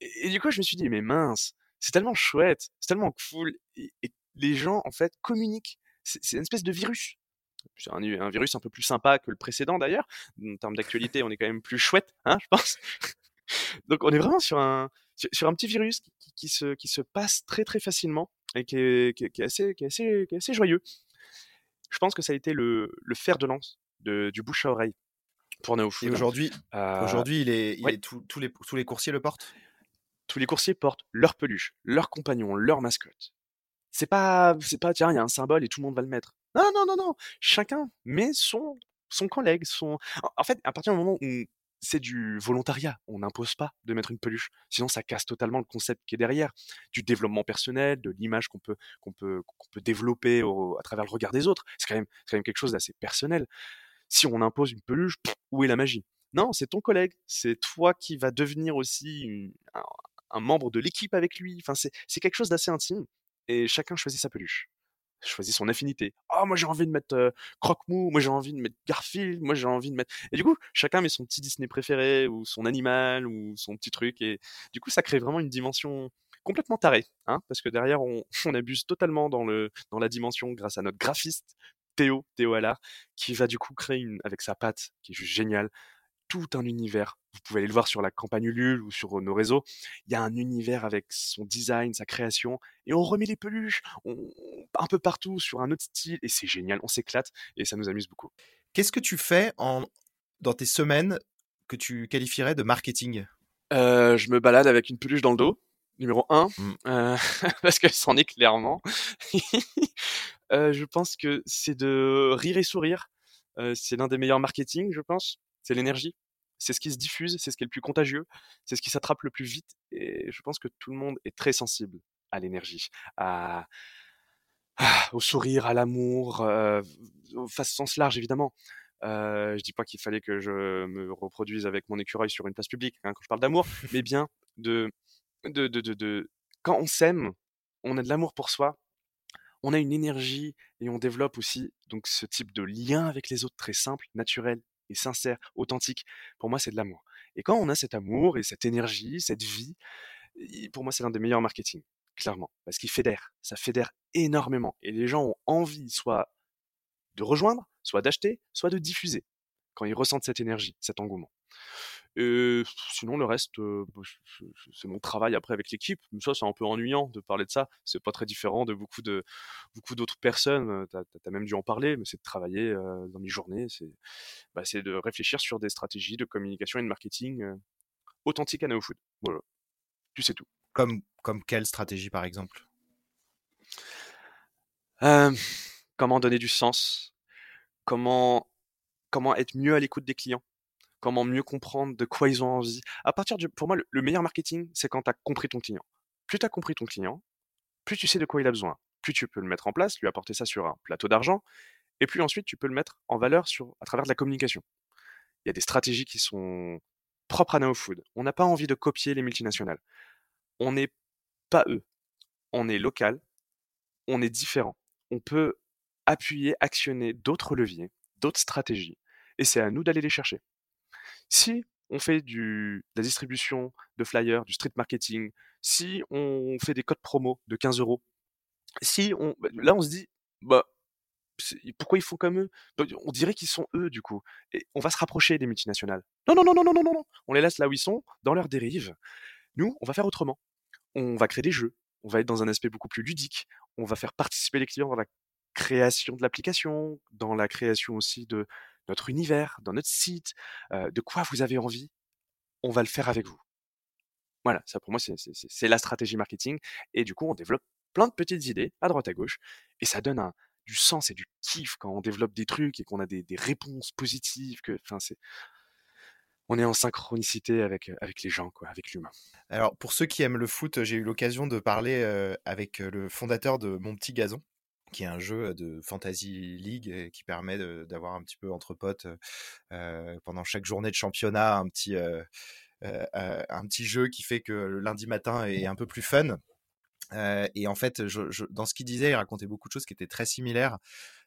et, du coup, je me suis dit, mais mince, c'est tellement chouette, c'est tellement cool, et, les gens, en fait, communiquent. C'est une espèce de virus. C'est un, un, virus un peu plus sympa que le précédent d'ailleurs. En termes d'actualité, on est quand même plus chouette, hein, je pense. (laughs) Donc on est vraiment sur un, sur un petit virus qui, se, qui se passe très très facilement et qui est, qui est, assez, qui est, assez, qui est assez joyeux. Je pense que ça a été le, le fer de lance de, du bouche à oreille pour NeoFood. Et aujourd'hui, euh, aujourd'hui il est, il est tous, les, tous les coursiers le portent? Tous les coursiers portent leur peluche, leur compagnon, leur mascotte. C'est pas, c'est pas, tiens, il y a un symbole et tout le monde va le mettre. Non, non, non, non. Chacun met son, son collègue, son. En fait, à partir du moment où c'est du volontariat. On n'impose pas de mettre une peluche. Sinon, ça casse totalement le concept qui est derrière. Du développement personnel, de l'image qu'on peut, qu'on peut, qu'on peut développer à travers le regard des autres. C'est quand même, c'est quand même quelque chose d'assez personnel. Si on impose une peluche, où est la magie? Non, c'est ton collègue. C'est toi qui vas devenir aussi un, un, membre de l'équipe avec lui. Enfin, c'est, quelque chose d'assez intime. Et chacun choisit sa peluche choisit son affinité. oh, moi j'ai envie de mettre Croque-Mou, moi j'ai envie de mettre Garfield, moi j'ai envie de mettre. Et du coup, chacun met son petit Disney préféré, ou son animal, ou son petit truc. Et du coup, ça crée vraiment une dimension complètement tarée, hein, parce que derrière, on, (laughs) on, abuse totalement dans, le, dans la dimension grâce à notre graphiste, Théo, Théo Allard, qui va du coup créer une, avec sa patte, qui est juste géniale, tout un univers. Vous pouvez aller le voir sur la campagne Ulule ou sur nos réseaux. Il y a un univers avec son design, sa création, et on remet les peluches on, un peu partout sur un autre style, et c'est génial, on s'éclate, et ça nous amuse beaucoup. Qu'est-ce que tu fais en, dans tes semaines que tu qualifierais de marketing? Euh, Je me balade avec une peluche dans le dos, numéro 1, mmh. euh, (laughs) parce que c'en est clairement. (laughs) euh, je pense que c'est de rire et sourire. Euh, c'est l'un des meilleurs marketing, je pense c'est l'énergie. C'est ce qui se diffuse, c'est ce qui est le plus contagieux, c'est ce qui s'attrape le plus vite. Et je pense que tout le monde est très sensible à l'énergie, à, au sourire, à l'amour, euh, au sens large évidemment. Euh, je dis pas qu'il fallait que je me reproduise avec mon écureuil sur une place publique hein, quand je parle d'amour, mais bien de, de, de, de, de quand on s'aime, on a de l'amour pour soi, on a une énergie et on développe aussi donc ce type de lien avec les autres très simple, naturel et sincère, authentique, pour moi, c'est de l'amour. Et quand on a cet amour et cette énergie, cette vie, pour moi, c'est l'un des meilleurs marketing, clairement, parce qu'il fédère, ça fédère énormément. Et les gens ont envie soit de rejoindre, soit d'acheter, soit de diffuser, quand ils ressentent cette énergie, cet engouement. Et sinon, le reste, bah, c'est mon travail après avec l'équipe. Mais ça, c'est un peu ennuyant de parler de ça. C'est pas très différent de beaucoup de beaucoup d'autres personnes. Tu as, même dû en parler, mais c'est de travailler dans mes journées. C'est bah, de réfléchir sur des stratégies de communication et de marketing authentiques à NeoFood. Voilà. Tu sais tout. Comme, comme quelle stratégie, par exemple? Comment donner du sens? Comment, comment être mieux à l'écoute des clients? Comment mieux comprendre de quoi ils ont envie. À partir du, pour moi, le, meilleur marketing, c'est quand tu as compris ton client. Plus tu as compris ton client, plus tu sais de quoi il a besoin, plus tu peux le mettre en place, lui apporter ça sur un plateau d'argent, et plus ensuite tu peux le mettre en valeur à travers de la communication. Il y a des stratégies qui sont propres à NoFood. On n'a pas envie de copier les multinationales. On n'est pas eux. On est local. On est différent. On peut appuyer, actionner d'autres leviers, d'autres stratégies. Et c'est à nous d'aller les chercher. Si on fait du, de la distribution de flyers, du street marketing, si on fait des codes promo de 15 euros, si on, bah, là on se dit, bah, pourquoi ils font comme eux? Bah, On dirait qu'ils sont eux du coup. On va se rapprocher des multinationales. Non, non, non, non, non, non, non. On les laisse là où ils sont, dans leur dérive. Nous, on va faire autrement. On va créer des jeux. On va être dans un aspect beaucoup plus ludique. On va faire participer les clients dans la création de l'application, dans la création aussi de, notre univers, dans notre site, de quoi vous avez envie, on va le faire avec vous. Voilà, ça pour moi c'est la stratégie marketing et du coup on développe plein de petites idées à droite à gauche et ça donne un, du sens et du kiff quand on développe des trucs et qu'on a des, réponses positives que c'est on est en synchronicité avec, avec les gens, avec l'humain. Alors, pour ceux qui aiment le foot, j'ai eu l'occasion de parler avec le fondateur de Mon Petit Gazon, qui est un jeu de Fantasy League qui permet d'avoir un petit peu entre potes pendant chaque journée de championnat un petit un petit jeu qui fait que le lundi matin est un peu plus fun. et en fait, dans ce qu'il disait, il racontait beaucoup de choses qui étaient très similaires.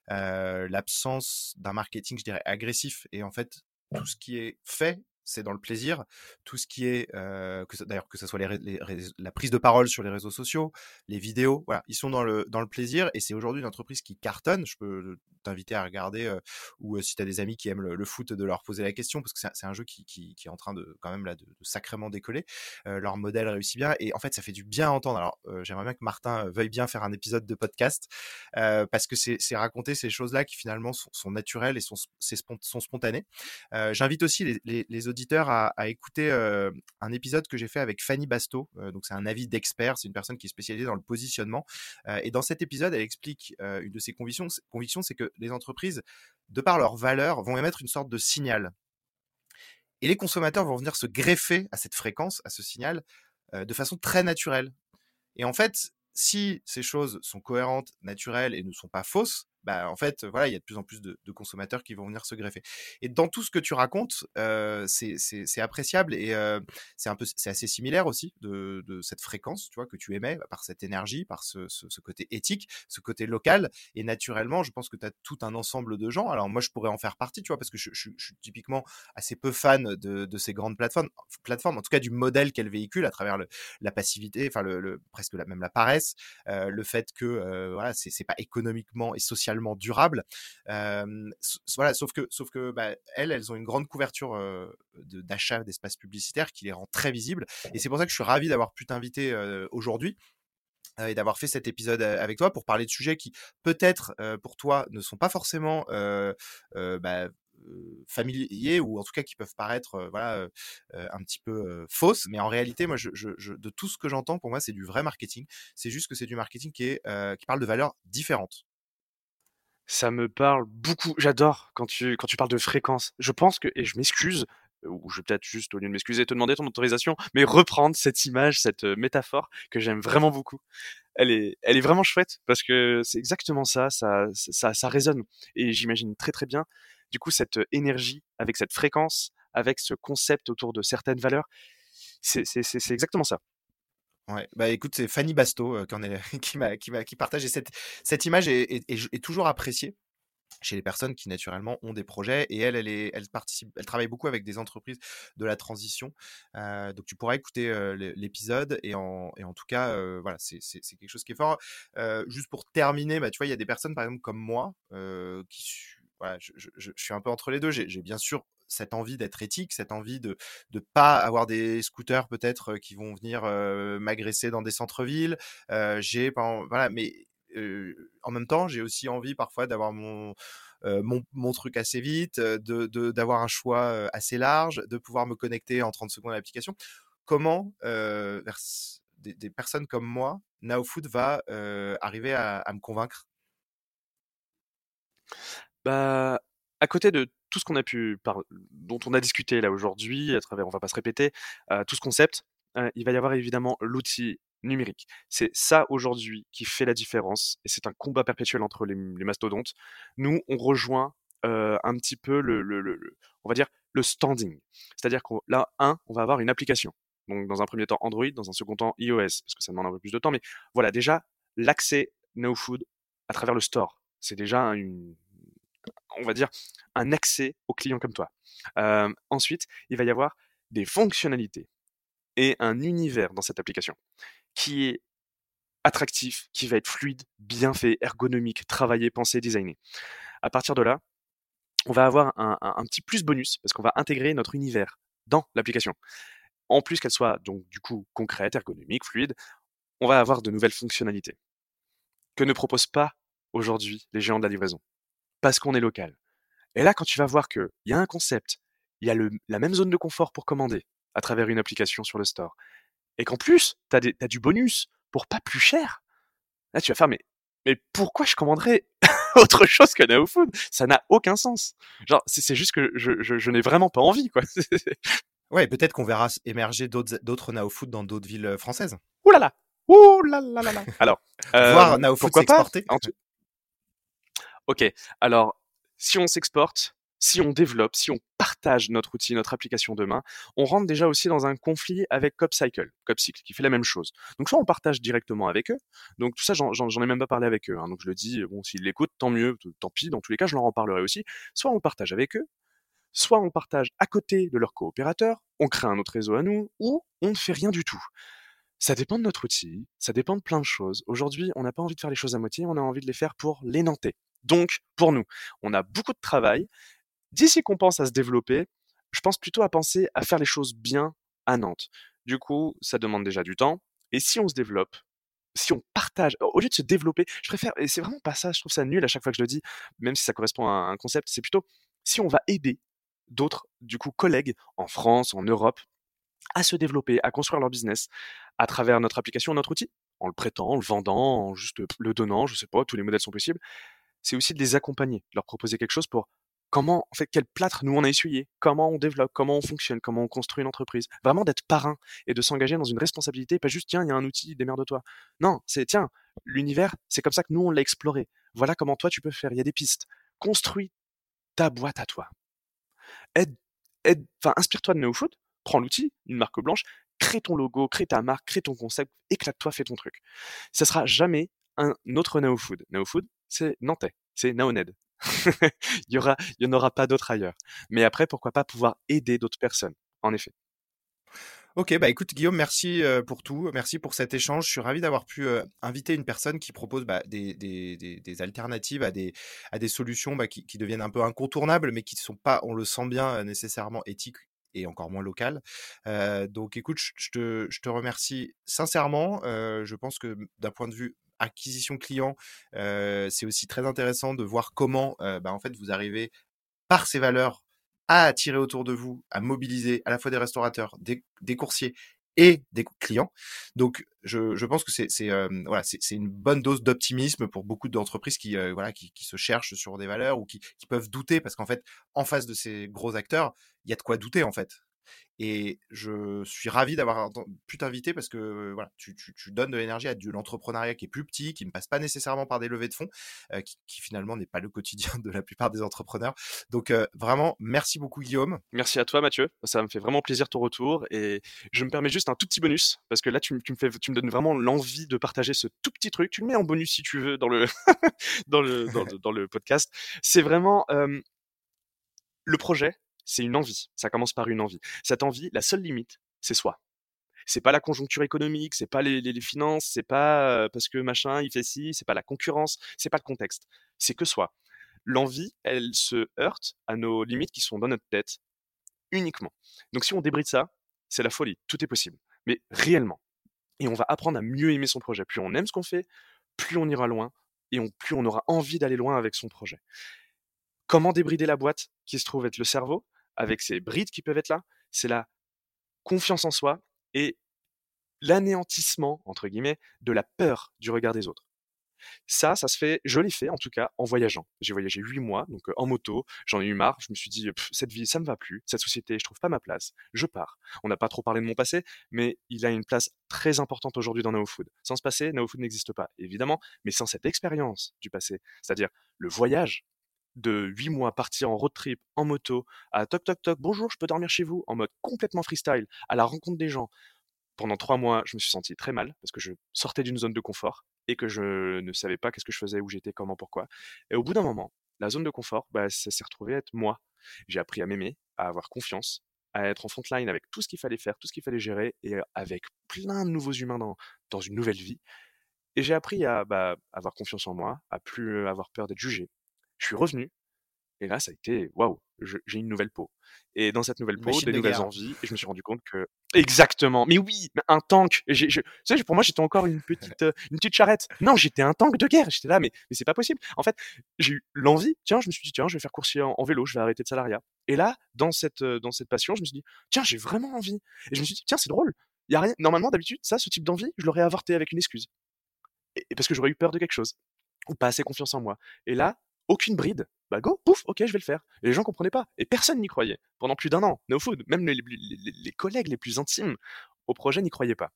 L'absence d'un marketing, je dirais, agressif. Et en fait, tout ce qui est fait c'est dans le plaisir. Tout ce qui est, euh, d'ailleurs que ce soit les, la prise de parole sur les réseaux sociaux, les vidéos, voilà, ils sont dans le, dans le plaisir et c'est aujourd'hui une entreprise qui cartonne. Je peux t'inviter à regarder euh, ou euh, si tu as des amis qui aiment le, foot, de leur poser la question parce que c'est un jeu qui, qui, est en train de quand même là de, sacrément décoller. leur modèle réussit bien et en fait ça fait du bien à entendre. Alors j'aimerais bien que Martin veuille bien faire un épisode de podcast parce que c'est raconter ces choses-là qui finalement sont, naturelles et sont, sont spontanées. J'invite aussi les, les, les auditeurs à, écouter un épisode que j'ai fait avec Fanny Basto. donc c'est un avis d'expert, c'est une personne qui est spécialisée dans le positionnement. et dans cet épisode, elle explique une de ses convictions, convictions, c'est que les entreprises, de par leurs valeurs, vont émettre une sorte de signal. Et les consommateurs vont venir se greffer à cette fréquence, à ce signal, de façon très naturelle. Et en fait, si ces choses sont cohérentes, naturelles et ne sont pas fausses, bah, en fait, voilà, il y a de plus en plus de, consommateurs qui vont venir se greffer. Et dans tout ce que tu racontes, euh, c'est appréciable et euh, c'est un peu, c'est assez similaire aussi de, de, cette fréquence, tu vois, que tu émets bah, par cette énergie, par ce, ce, côté éthique, ce côté local. Et naturellement, je pense que tu as tout un ensemble de gens. Alors moi, je pourrais en faire partie, tu vois, parce que je, je, suis typiquement assez peu fan de, de, ces grandes plateformes, plateformes, en tout cas du modèle qu'elles véhiculent à travers le, la passivité, enfin le, le, presque la, même la paresse, euh, le fait que euh, voilà, c'est pas économiquement et socialement durable. voilà, sauf que, sauf que bah, elles, elles ont une grande couverture d'achat d'espaces publicitaires qui les rend très visibles. Et c'est pour ça que je suis ravi d'avoir pu t'inviter aujourd'hui et d'avoir fait cet épisode avec toi pour parler de sujets qui peut-être pour toi ne sont pas forcément bah, familiers ou en tout cas qui peuvent paraître voilà un petit peu fausses mais en réalité moi de tout ce que j'entends pour moi c'est du vrai marketing c'est juste que c'est du marketing qui est qui parle de valeurs différentes ça me parle beaucoup. J'adore quand tu, quand tu parles de fréquence. Je pense que, et je m'excuse, ou je vais peut-être juste, au lieu de m'excuser, te demander ton autorisation, mais reprendre cette image, cette métaphore que j'aime vraiment beaucoup. Elle est, elle est vraiment chouette parce que c'est exactement ça, ça, ça, ça résonne. Et j'imagine très très bien, du coup, cette énergie avec cette fréquence, avec ce concept autour de certaines valeurs. C'est exactement ça. Ouais, bah écoute, c'est Fanny Basto euh, qui, (laughs) m'a, partage cette, image est, est, est, toujours appréciée chez les personnes qui naturellement ont des projets et elle, elle, participe, elle travaille beaucoup avec des entreprises de la transition. Euh, donc tu pourras écouter euh, l'épisode et en, tout cas, voilà, c'est, quelque chose qui est fort. juste pour terminer, bah, tu vois, il y a des personnes par exemple comme moi qui voilà, je, suis un peu entre les deux. J'ai bien sûr cette envie d'être éthique, cette envie de ne pas avoir des scooters peut-être qui vont venir m'agresser dans des centres-villes. j'ai voilà, mais en même temps, j'ai aussi envie parfois d'avoir mon, mon, truc assez vite, de d'avoir un choix assez large, de pouvoir me connecter en 30 secondes à l'application. Comment des, des, personnes comme moi, NowFood va arriver à, à me convaincre? Bah, à côté de tout ce qu'on a pu dont on a discuté là aujourd'hui, à travers, on va pas se répéter, euh, tout ce concept, euh, il va y avoir évidemment l'outil numérique. C'est ça aujourd'hui qui fait la différence et c'est un combat perpétuel entre les, mastodontes. Nous, on rejoint euh, un petit peu le, on va dire le standing. C'est-à-dire que là, un, on va avoir une application. Donc dans un premier temps Android, dans un second temps iOS, parce que ça demande un peu plus de temps. Mais voilà, déjà l'accès NoFood à travers le store, c'est déjà une, on va dire, un accès aux clients comme toi. Ensuite, il va y avoir des fonctionnalités et un univers dans cette application qui est attractif, qui va être fluide, bien fait, ergonomique, travaillé, pensé, designé. À partir de là, on va avoir un, un petit plus bonus parce qu'on va intégrer notre univers dans l'application. En plus qu'elle soit donc du coup concrète, ergonomique, fluide, on va avoir de nouvelles fonctionnalités que ne proposent pas aujourd'hui les géants de la livraison parce qu'on est local. Et là, quand tu vas voir qu'il y a un concept, il y a le, la même zone de confort pour commander à travers une application sur le store, et qu'en plus, tu as, du bonus pour pas plus cher, là, tu vas faire, mais, mais pourquoi je commanderais (laughs) autre chose que Now Food? Ça n'a aucun sens. Genre, c'est juste que je, je, je n'ai vraiment pas envie, quoi. (laughs) ouais, peut-être qu'on verra émerger d'autres Now Food dans d'autres villes françaises. Ouh là là Ouh là là là là Alors, euh, voir Now Food s'exporter. Ok, alors si on s'exporte, si on développe, si on partage notre outil, notre application demain, on rentre déjà aussi dans un conflit avec CopCycle, CopCycle, qui fait la même chose. Donc soit on partage directement avec eux, donc tout ça j'en ai même pas parlé avec eux, hein, donc je le dis, bon s'ils l'écoutent, tant mieux, tant pis, dans tous les cas je leur en parlerai aussi, soit on partage avec eux, soit on partage à côté de leur coopérateur, on crée un autre réseau à nous, ou on ne fait rien du tout. Ça dépend de notre outil, ça dépend de plein de choses. Aujourd'hui, on n'a pas envie de faire les choses à moitié, on a envie de les faire pour les. Donc, pour nous, on a beaucoup de travail. D'ici qu'on pense à se développer, je pense plutôt à penser à faire les choses bien à Nantes. Du coup, ça demande déjà du temps. Et si on se développe, si on partage, au lieu de se développer, je préfère, et c'est vraiment pas ça, je trouve ça nul à chaque fois que je le dis, même si ça correspond à un concept, c'est plutôt si on va aider d'autres, du coup, collègues en France, en Europe, à se développer, à construire leur business à travers notre application, notre outil, en le prêtant, en le vendant, en juste le donnant, je sais pas, tous les modèles sont possibles c'est aussi de les accompagner, de leur proposer quelque chose pour comment, en fait, quel plâtre nous on a essuyé, comment on développe, comment on fonctionne, comment on construit une entreprise. Vraiment d'être parrain et de s'engager dans une responsabilité, pas juste tiens, il y a un outil, démerde-toi. Non, c'est tiens, l'univers, c'est comme ça que nous on l'a exploré. Voilà comment toi tu peux faire. Il y a des pistes. Construis ta boîte à toi. Inspire-toi de NeoFood, prends l'outil, une marque blanche, crée ton logo, crée ta marque, crée ton concept, éclate-toi, fais ton truc. Ça sera jamais un autre NeoFood. NeoFood, c'est nantais, c'est Naoned. (laughs) il y aura, il en aura pas d'autres ailleurs. Mais après, pourquoi pas pouvoir aider d'autres personnes, en effet. Ok, bah écoute Guillaume, merci pour tout, merci pour cet échange. Je suis ravi d'avoir pu inviter une personne qui propose bah, des, alternatives à des, solutions bah, qui, deviennent un peu incontournables, mais qui ne sont pas, on le sent bien, nécessairement éthiques et encore moins locales. Euh, donc écoute, je te, remercie sincèrement. Euh, je pense que d'un point de vue acquisition client, c'est aussi très intéressant de voir comment bah, en fait vous arrivez par ces valeurs à attirer autour de vous, à mobiliser à la fois des restaurateurs, des, coursiers et des clients. Donc, je, pense que c'est une bonne dose d'optimisme pour beaucoup d'entreprises qui, se cherchent sur des valeurs ou qui, qui peuvent douter parce qu'en fait en face de ces gros acteurs il y a de quoi douter en fait et je suis ravi d'avoir pu t'inviter parce que voilà, tu, tu, donnes de l'énergie à l'entrepreneuriat qui est plus petit, qui ne passe pas nécessairement par des levées de fonds, euh, qui, finalement n'est pas le quotidien (laughs) de la plupart des entrepreneurs. Donc euh, vraiment, merci beaucoup Guillaume. Merci à toi Mathieu, ça me fait vraiment plaisir ton retour et je me permets juste un tout petit bonus parce que là tu, me tu me donnes vraiment l'envie de partager ce tout petit truc. Tu le mets en bonus si tu veux dans le (laughs) dans le dans le podcast. C'est vraiment euh, le projet c'est une envie. Ça commence par une envie. Cette envie, la seule limite, c'est soi. C'est pas la conjoncture économique, c'est pas les, les, finances, c'est pas parce que machin il fait ci, c'est pas la concurrence, c'est pas le contexte. C'est que soi. L'envie, elle se heurte à nos limites qui sont dans notre tête uniquement. Donc si on débride ça, c'est la folie, tout est possible, mais réellement. Et on va apprendre à mieux aimer son projet. Plus on aime ce qu'on fait, plus on ira loin et plus on aura envie d'aller loin avec son projet. Comment débrider la boîte qui se trouve être le cerveau, avec ces brides qui peuvent être là C'est la confiance en soi et l'anéantissement, entre guillemets, de la peur du regard des autres. Ça, ça se fait, je l'ai fait en tout cas en voyageant. J'ai voyagé huit mois, donc en moto, j'en ai eu marre, je me suis dit, cette vie, ça me va plus, cette société, je trouve pas ma place, je pars. On n'a pas trop parlé de mon passé, mais il a une place très importante aujourd'hui dans NoFood. Sans ce passé, NoFood n'existe pas, évidemment, mais sans cette expérience du passé, c'est-à-dire le voyage, de huit mois partir en road trip en moto à toc toc toc bonjour je peux dormir chez vous en mode complètement freestyle à la rencontre des gens. Pendant trois mois je me suis senti très mal parce que je sortais d'une zone de confort et que je ne savais pas qu'est-ce que je faisais où j'étais comment pourquoi. Et au bout d'un moment la zone de confort bah, ça s'est retrouvé être moi. J'ai appris à m'aimer à avoir confiance à être en frontline avec tout ce qu'il fallait faire tout ce qu'il fallait gérer et avec plein de nouveaux humains dans, dans une nouvelle vie. Et j'ai appris à bah, avoir confiance en moi, à plus avoir peur d'être jugé, je suis revenu. Et là, ça a été waouh, j'ai une nouvelle peau. Et dans cette nouvelle peau, des nouvelles envies. Et je me suis rendu compte que exactement. Mais oui, un tank. tu sais, pour moi, j'étais encore une (laughs) petite, euh, une petite charrette. Non, j'étais un tank de guerre. J'étais là, mais, mais c'est pas possible. En fait, j'ai eu l'envie. Tiens, je me suis dit, tiens, je vais faire coursier en, vélo. Je vais arrêter de salariat. Et là, dans cette, euh, dans cette passion, je me suis dit, tiens, j'ai vraiment envie. Et je me suis dit, tiens, c'est drôle. Y a rien. Normalement, d'habitude, ça, ce type d'envie, je l'aurais avorté avec une excuse. et parce que j'aurais eu peur de quelque chose ou pas assez confiance en moi. Et là, aucune bride. Bah go, pouf, ok, je vais le faire. Et les gens comprenaient pas. Et personne n'y croyait. Pendant plus d'un an, No Food, même les, collègues les plus intimes au projet n'y croyaient pas.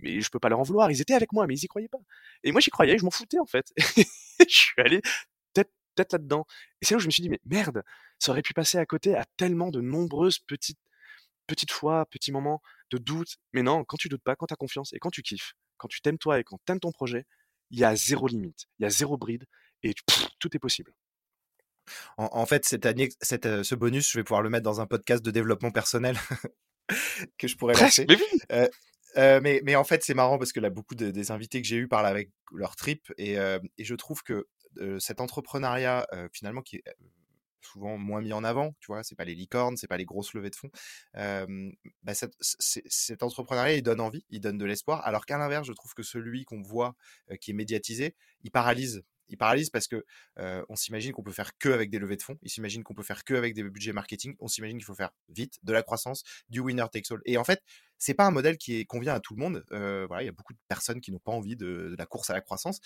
Mais je peux pas leur en vouloir, ils étaient avec moi, mais ils y croyaient pas. Et moi j'y croyais, je m'en foutais en fait. (laughs) je suis allé tête, là-dedans. Et c'est là où je me suis dit, mais merde, ça aurait pu passer à côté à tellement de nombreuses petites, petites fois, petits moments de doute. Mais non, quand tu doutes pas, quand tu as confiance et quand tu kiffes, quand tu t'aimes toi et quand tu aimes ton projet, il y a zéro limite, il y a zéro bride et tout est possible. En, fait, cette année, cette, euh, ce bonus, je vais pouvoir le mettre dans un podcast de développement personnel (laughs) que je pourrais lancer. Mais, oui euh, euh, mais, mais, en fait, c'est marrant parce que là, beaucoup de, des invités que j'ai eu parlent avec leur trip et, et je trouve que cet entrepreneuriat, finalement, qui est souvent moins mis en avant, tu vois, c'est pas les licornes, c'est pas les grosses levées de fonds. bah cet entrepreneuriat, il donne envie, il donne de l'espoir, alors qu'à l'inverse, je trouve que celui qu'on voit qui est médiatisé, il paralyse il paralyse parce que on s'imagine qu'on peut faire que avec des levées de fonds, il s'imagine qu'on peut faire que avec des budgets marketing, on s'imagine qu'il faut faire vite de la croissance, du winner takes all. Et en fait, c'est pas un modèle qui convient à tout le monde. voilà, il y a beaucoup de personnes qui n'ont pas envie de, la course à la croissance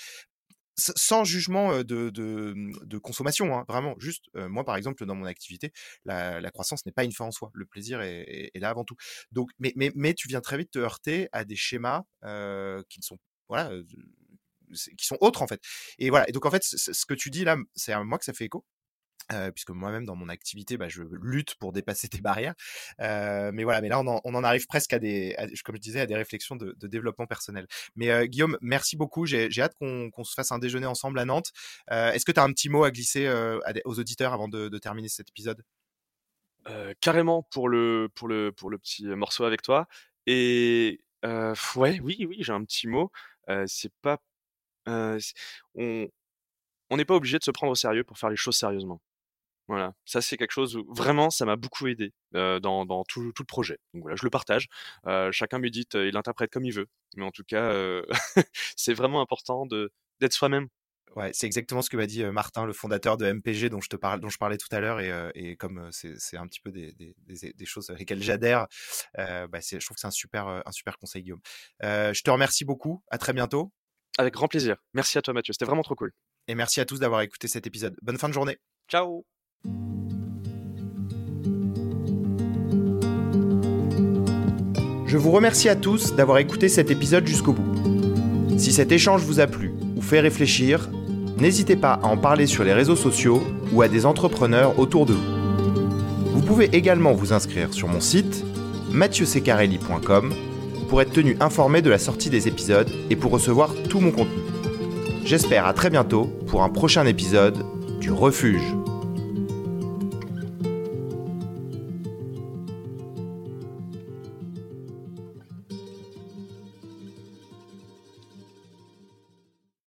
sans jugement de, consommation, hein, vraiment. Juste, moi, par exemple, dans mon activité, la, croissance n'est pas une fin en soi. Le plaisir est, là avant tout. Donc, mais tu viens très vite te heurter à des schémas qui ne sont voilà qui sont autres en fait. Et voilà. Et donc en fait, ce que tu dis là, c'est à moi que ça fait écho. Euh, puisque moi-même dans mon activité, bah, je lutte pour dépasser (laughs) tes barrières. Euh, mais voilà, mais là on en, on en, arrive presque à des, comme je disais, à des réflexions de, développement personnel. Mais euh, Guillaume, merci beaucoup. J'ai hâte qu'on se fasse un déjeuner ensemble à Nantes. Est-ce que tu as un petit mot à glisser aux auditeurs avant de, de terminer cet épisode? Carrément pour le pour le pour le petit morceau avec toi. Et ouais, oui, oui, j'ai un petit mot. c'est pas on n'est pas obligé de se prendre au sérieux pour faire les choses sérieusement. Voilà, ça c'est quelque chose où vraiment ça m'a beaucoup aidé dans, tout, le projet. Donc voilà, je le partage. chacun médite, il interprète comme il veut, mais en tout cas, (laughs) c'est vraiment important d'être soi-même. Ouais, c'est exactement ce que m'a dit Martin, le fondateur de MPG dont je te parlais tout à l'heure, et, comme c'est un petit peu des, choses avec lesquelles j'adhère, bah, je trouve que c'est un super conseil Guillaume. je te remercie beaucoup. À très bientôt. Avec grand plaisir. Merci à toi Mathieu, c'était vraiment trop cool. Et merci à tous d'avoir écouté cet épisode. Bonne fin de journée. Ciao. Je vous remercie à tous d'avoir écouté cet épisode jusqu'au bout. Si cet échange vous a plu ou fait réfléchir, n'hésitez pas à en parler sur les réseaux sociaux ou à des entrepreneurs autour de vous. Vous pouvez également vous inscrire sur mon site mathieusecarelli.com pour être tenu informé de la sortie des épisodes et pour recevoir tout mon contenu. J'espère à très bientôt pour un prochain épisode du Refuge.